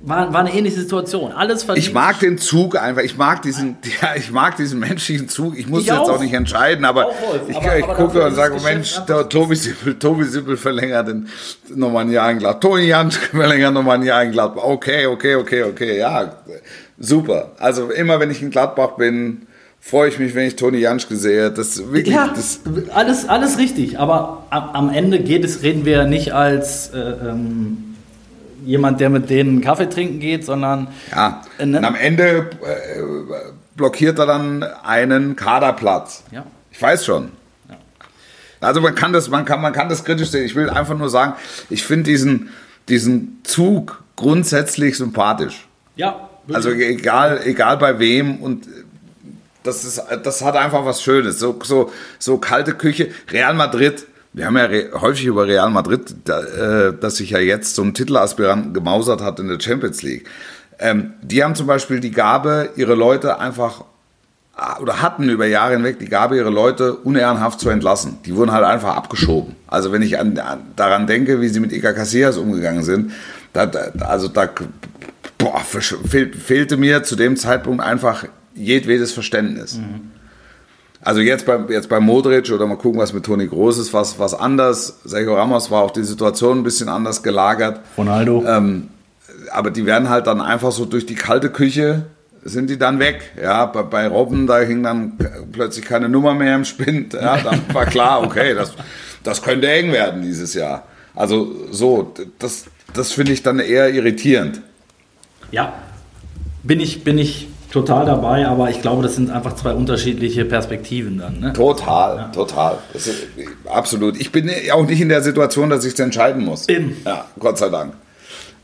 war, war eine ähnliche Situation. Alles verdient. Ich mag den Zug einfach. Ich mag diesen, ja, ich mag diesen menschlichen Zug. Ich muss ich jetzt auch. auch. nicht entscheiden, aber auch, ich, aber, ich aber gucke und sage, Mensch, Tobi Sippel, Tobi Sippel verlängert den, nochmal ein Jahr in Gladbach. Toni Jansch verlängert nochmal ein Jahr in Gladbach. Okay, okay, okay, okay. Ja, super. Also immer, wenn ich in Gladbach bin, freue ich mich, wenn ich Toni Janschke sehe. Das wirklich, ja, das alles, alles richtig. Aber am, Ende geht es, reden wir nicht als äh, ähm, jemand, der mit denen Kaffee trinken geht, sondern. Ja, äh, ne? und am Ende äh, blockiert er dann einen Kaderplatz. Ja. Ich weiß schon. Ja. Also man kann das, man kann, man kann das kritisch sehen. Ich will einfach nur sagen, ich finde diesen, diesen Zug grundsätzlich sympathisch. Ja. Also egal, egal bei wem und das, ist, das hat einfach was Schönes. So, so, so kalte Küche. Real Madrid wir haben ja häufig über Real Madrid, da, äh, das sich ja jetzt zum Titelaspiranten gemausert hat in der Champions League. Ähm, die haben zum Beispiel die Gabe, ihre Leute einfach ah, oder hatten über Jahre hinweg die Gabe, ihre Leute unehrenhaft zu entlassen. Die wurden halt einfach abgeschoben. Also wenn ich an, an, daran denke, wie sie mit Iker Casillas umgegangen sind, da, also da boah, fehl, fehlte mir zu dem Zeitpunkt einfach jedwedes Verständnis. Mhm. Also jetzt bei, jetzt bei Modric oder mal gucken, was mit Toni Groß ist, was, was anders. Sergio Ramos war auch die Situation ein bisschen anders gelagert. Ronaldo. Ähm, aber die werden halt dann einfach so durch die kalte Küche sind die dann weg. Ja, bei, bei Robben, da hing dann plötzlich keine Nummer mehr im Spind. Ja, dann war klar, okay, das, das könnte eng werden dieses Jahr. Also so, das, das finde ich dann eher irritierend. Ja, bin ich, bin ich total dabei, aber ich glaube, das sind einfach zwei unterschiedliche Perspektiven dann. Ne? Total, ja. total. Ist, absolut. Ich bin auch nicht in der Situation, dass ich es entscheiden muss. Eben. Ja, Gott sei Dank.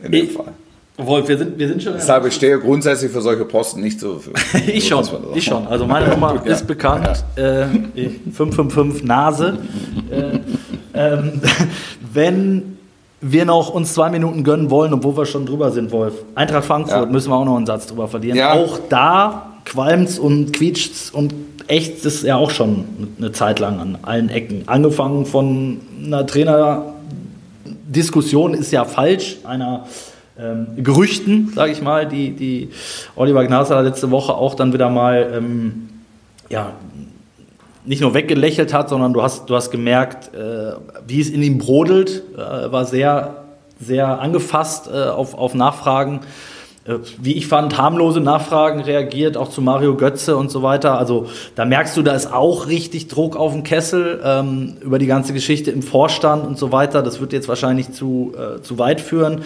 In dem Fall. Wolf, wir sind, wir sind schon. Deshalb, ich stehe grundsätzlich für solche Posten nicht zur Verfügung. ich schon, ich schon. Also meine Nummer ja. ist bekannt. Äh, 555 Nase. äh, ähm, wenn wir noch uns zwei Minuten gönnen wollen, obwohl wir schon drüber sind, Wolf. Eintracht Frankfurt ja. müssen wir auch noch einen Satz drüber verlieren. Ja. Auch da qualmt's und quietscht's und echt ist ja auch schon eine Zeit lang an allen Ecken. Angefangen von einer Trainerdiskussion ist ja falsch, einer ähm, Gerüchten, sage ich mal, die, die Oliver Gnaser letzte Woche auch dann wieder mal ähm, ja, nicht nur weggelächelt hat, sondern du hast, du hast gemerkt, äh, wie es in ihm brodelt. Äh, war sehr, sehr angefasst äh, auf, auf Nachfragen. Äh, wie ich fand, harmlose Nachfragen reagiert, auch zu Mario Götze und so weiter. Also da merkst du, da ist auch richtig Druck auf dem Kessel ähm, über die ganze Geschichte im Vorstand und so weiter. Das wird jetzt wahrscheinlich zu, äh, zu weit führen.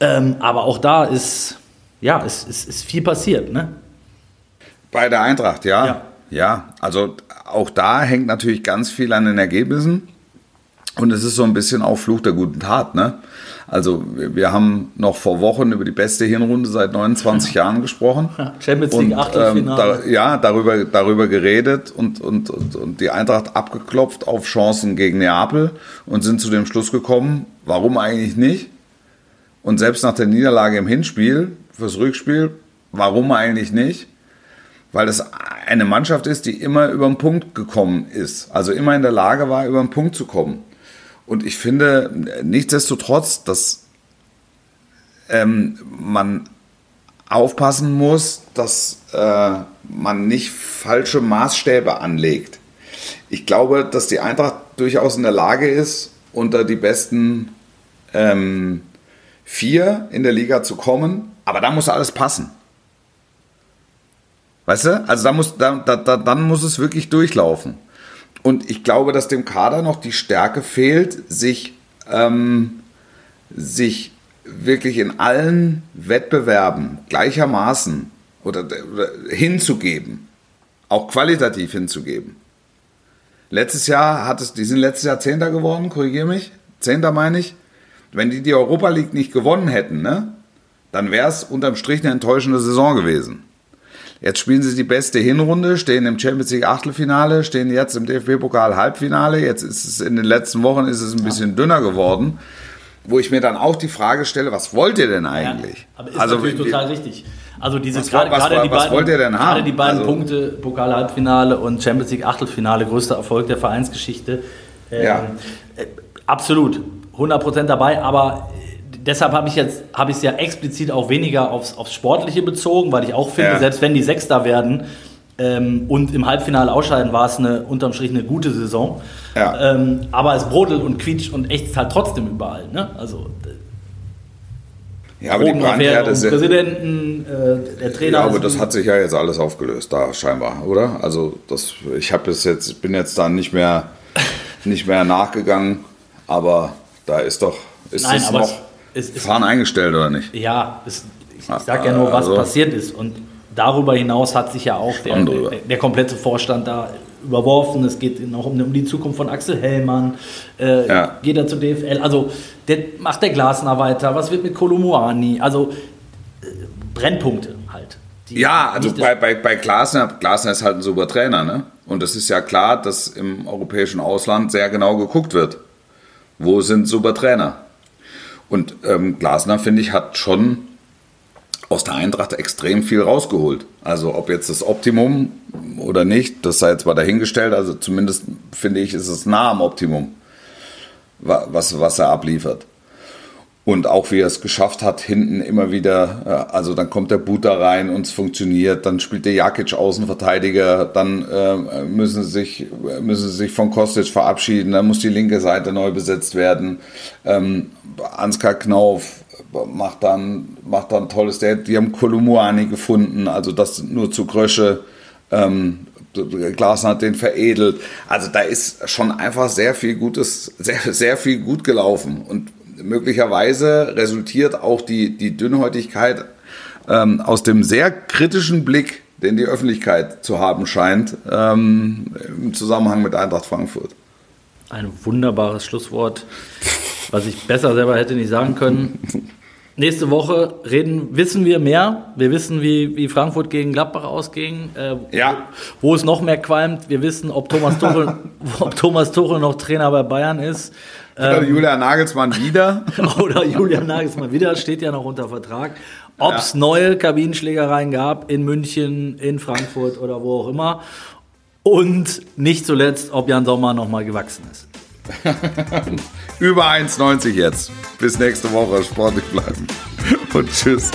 Ähm, aber auch da ist, ja, ist, ist, ist viel passiert. Ne? Bei der Eintracht, ja. ja. Ja, also auch da hängt natürlich ganz viel an den Ergebnissen. Und es ist so ein bisschen auch Fluch der guten Tat, ne? Also wir haben noch vor Wochen über die beste Hinrunde seit 29 Jahren gesprochen. Champions League Achtelfinale. Ähm, da, ja, darüber, darüber geredet und, und, und, und die Eintracht abgeklopft auf Chancen gegen Neapel und sind zu dem Schluss gekommen, warum eigentlich nicht? Und selbst nach der Niederlage im Hinspiel, fürs Rückspiel, warum eigentlich nicht? Weil es eine Mannschaft ist, die immer über den Punkt gekommen ist. Also immer in der Lage war, über den Punkt zu kommen. Und ich finde nichtsdestotrotz, dass ähm, man aufpassen muss, dass äh, man nicht falsche Maßstäbe anlegt. Ich glaube, dass die Eintracht durchaus in der Lage ist, unter die besten ähm, vier in der Liga zu kommen, aber da muss alles passen. Weißt du? Also da muss, da, da, dann muss es wirklich durchlaufen. Und ich glaube, dass dem Kader noch die Stärke fehlt, sich, ähm, sich wirklich in allen Wettbewerben gleichermaßen oder, oder hinzugeben, auch qualitativ hinzugeben. Letztes Jahr hat es, die sind letztes Jahr Zehnter geworden, korrigiere mich, Zehnter meine ich. Wenn die die Europa League nicht gewonnen hätten, ne, dann wäre es unterm Strich eine enttäuschende Saison gewesen. Jetzt spielen sie die beste Hinrunde, stehen im Champions League Achtelfinale, stehen jetzt im DFB-Pokal Halbfinale. Jetzt ist es in den letzten Wochen ist es ein bisschen dünner geworden, wo ich mir dann auch die Frage stelle, was wollt ihr denn eigentlich? Ja, aber ist also, natürlich total richtig. Also diese was, gerade, was, gerade die beiden, wollt ihr denn haben? die beiden also, Punkte Pokal Halbfinale und Champions League Achtelfinale, größter Erfolg der Vereinsgeschichte. Ähm, ja. Äh, absolut, 100% dabei, aber deshalb habe ich jetzt habe ich es ja explizit auch weniger aufs, aufs Sportliche bezogen, weil ich auch finde, ja. selbst wenn die Sechster werden ähm, und im Halbfinale ausscheiden, war es eine unterm Strich eine gute Saison. Ja. Ähm, aber es brodelt und quietscht und echt halt trotzdem überall. Ne? Also ja, aber die Brandherde sind. Präsidenten, äh, der Trainer. Ja, aber das hat sich ja jetzt alles aufgelöst, da scheinbar, oder? Also das, ich habe jetzt, bin jetzt da nicht mehr, nicht mehr nachgegangen, aber da ist doch, ist Nein, es noch es, es, Fahren eingestellt oder nicht? Ja, es, ich, ich sage ja nur, was also, passiert ist. Und darüber hinaus hat sich ja auch der, der, der, komplette Vorstand da überworfen. Es geht noch um, um die Zukunft von Axel Hellmann. Äh, ja. Geht er zur DFL? Also der, macht der Glasner weiter? Was wird mit Kolomuani? Also äh, Brennpunkte halt. Ja, also bei, bei, bei Glasner, Glasner ist halt ein super Trainer, ne? Und es ist ja klar, dass im europäischen Ausland sehr genau geguckt wird. Wo sind super Trainer? Und ähm, Glasner, finde ich, hat schon aus der Eintracht extrem viel rausgeholt. Also ob jetzt das Optimum oder nicht, das sei jetzt mal dahingestellt. Also zumindest finde ich, ist es nah am Optimum, was, was er abliefert. Und auch wie er es geschafft hat, hinten immer wieder, äh, also dann kommt der Buter rein und es funktioniert, dann spielt der Jakic Außenverteidiger, dann äh, müssen, sie sich, müssen sie sich von Kostic verabschieden, dann muss die linke Seite neu besetzt werden. Ähm, Ansgar Knauf macht dann, macht dann tolles, die haben Kolumuani gefunden, also das nur zu Grösche. Ähm, Glasner hat den veredelt. Also da ist schon einfach sehr viel Gutes, sehr, sehr viel gut gelaufen. Und möglicherweise resultiert auch die, die Dünnhäutigkeit ähm, aus dem sehr kritischen Blick, den die Öffentlichkeit zu haben scheint, ähm, im Zusammenhang mit Eintracht Frankfurt. Ein wunderbares Schlusswort, was ich besser selber hätte nicht sagen können. Nächste Woche reden, wissen wir mehr. Wir wissen, wie, wie Frankfurt gegen Gladbach ausging. Äh, ja. Wo, wo, es noch mehr qualmt. Wir wissen, ob Thomas Tuchel, ob Thomas Tuchel noch Trainer bei Bayern ist. Oder ähm, Julian Nagelsmann wieder. oder Julian Nagelsmann wieder, steht ja noch unter Vertrag. Ob es ja. neue Kabinenschlägereien gab in München, in Frankfurt oder wo auch immer. Und nicht zuletzt, ob Jan Sommer nochmal gewachsen ist. Über 1,90 jetzt. Bis nächste Woche. Sportlich bleiben. Und tschüss.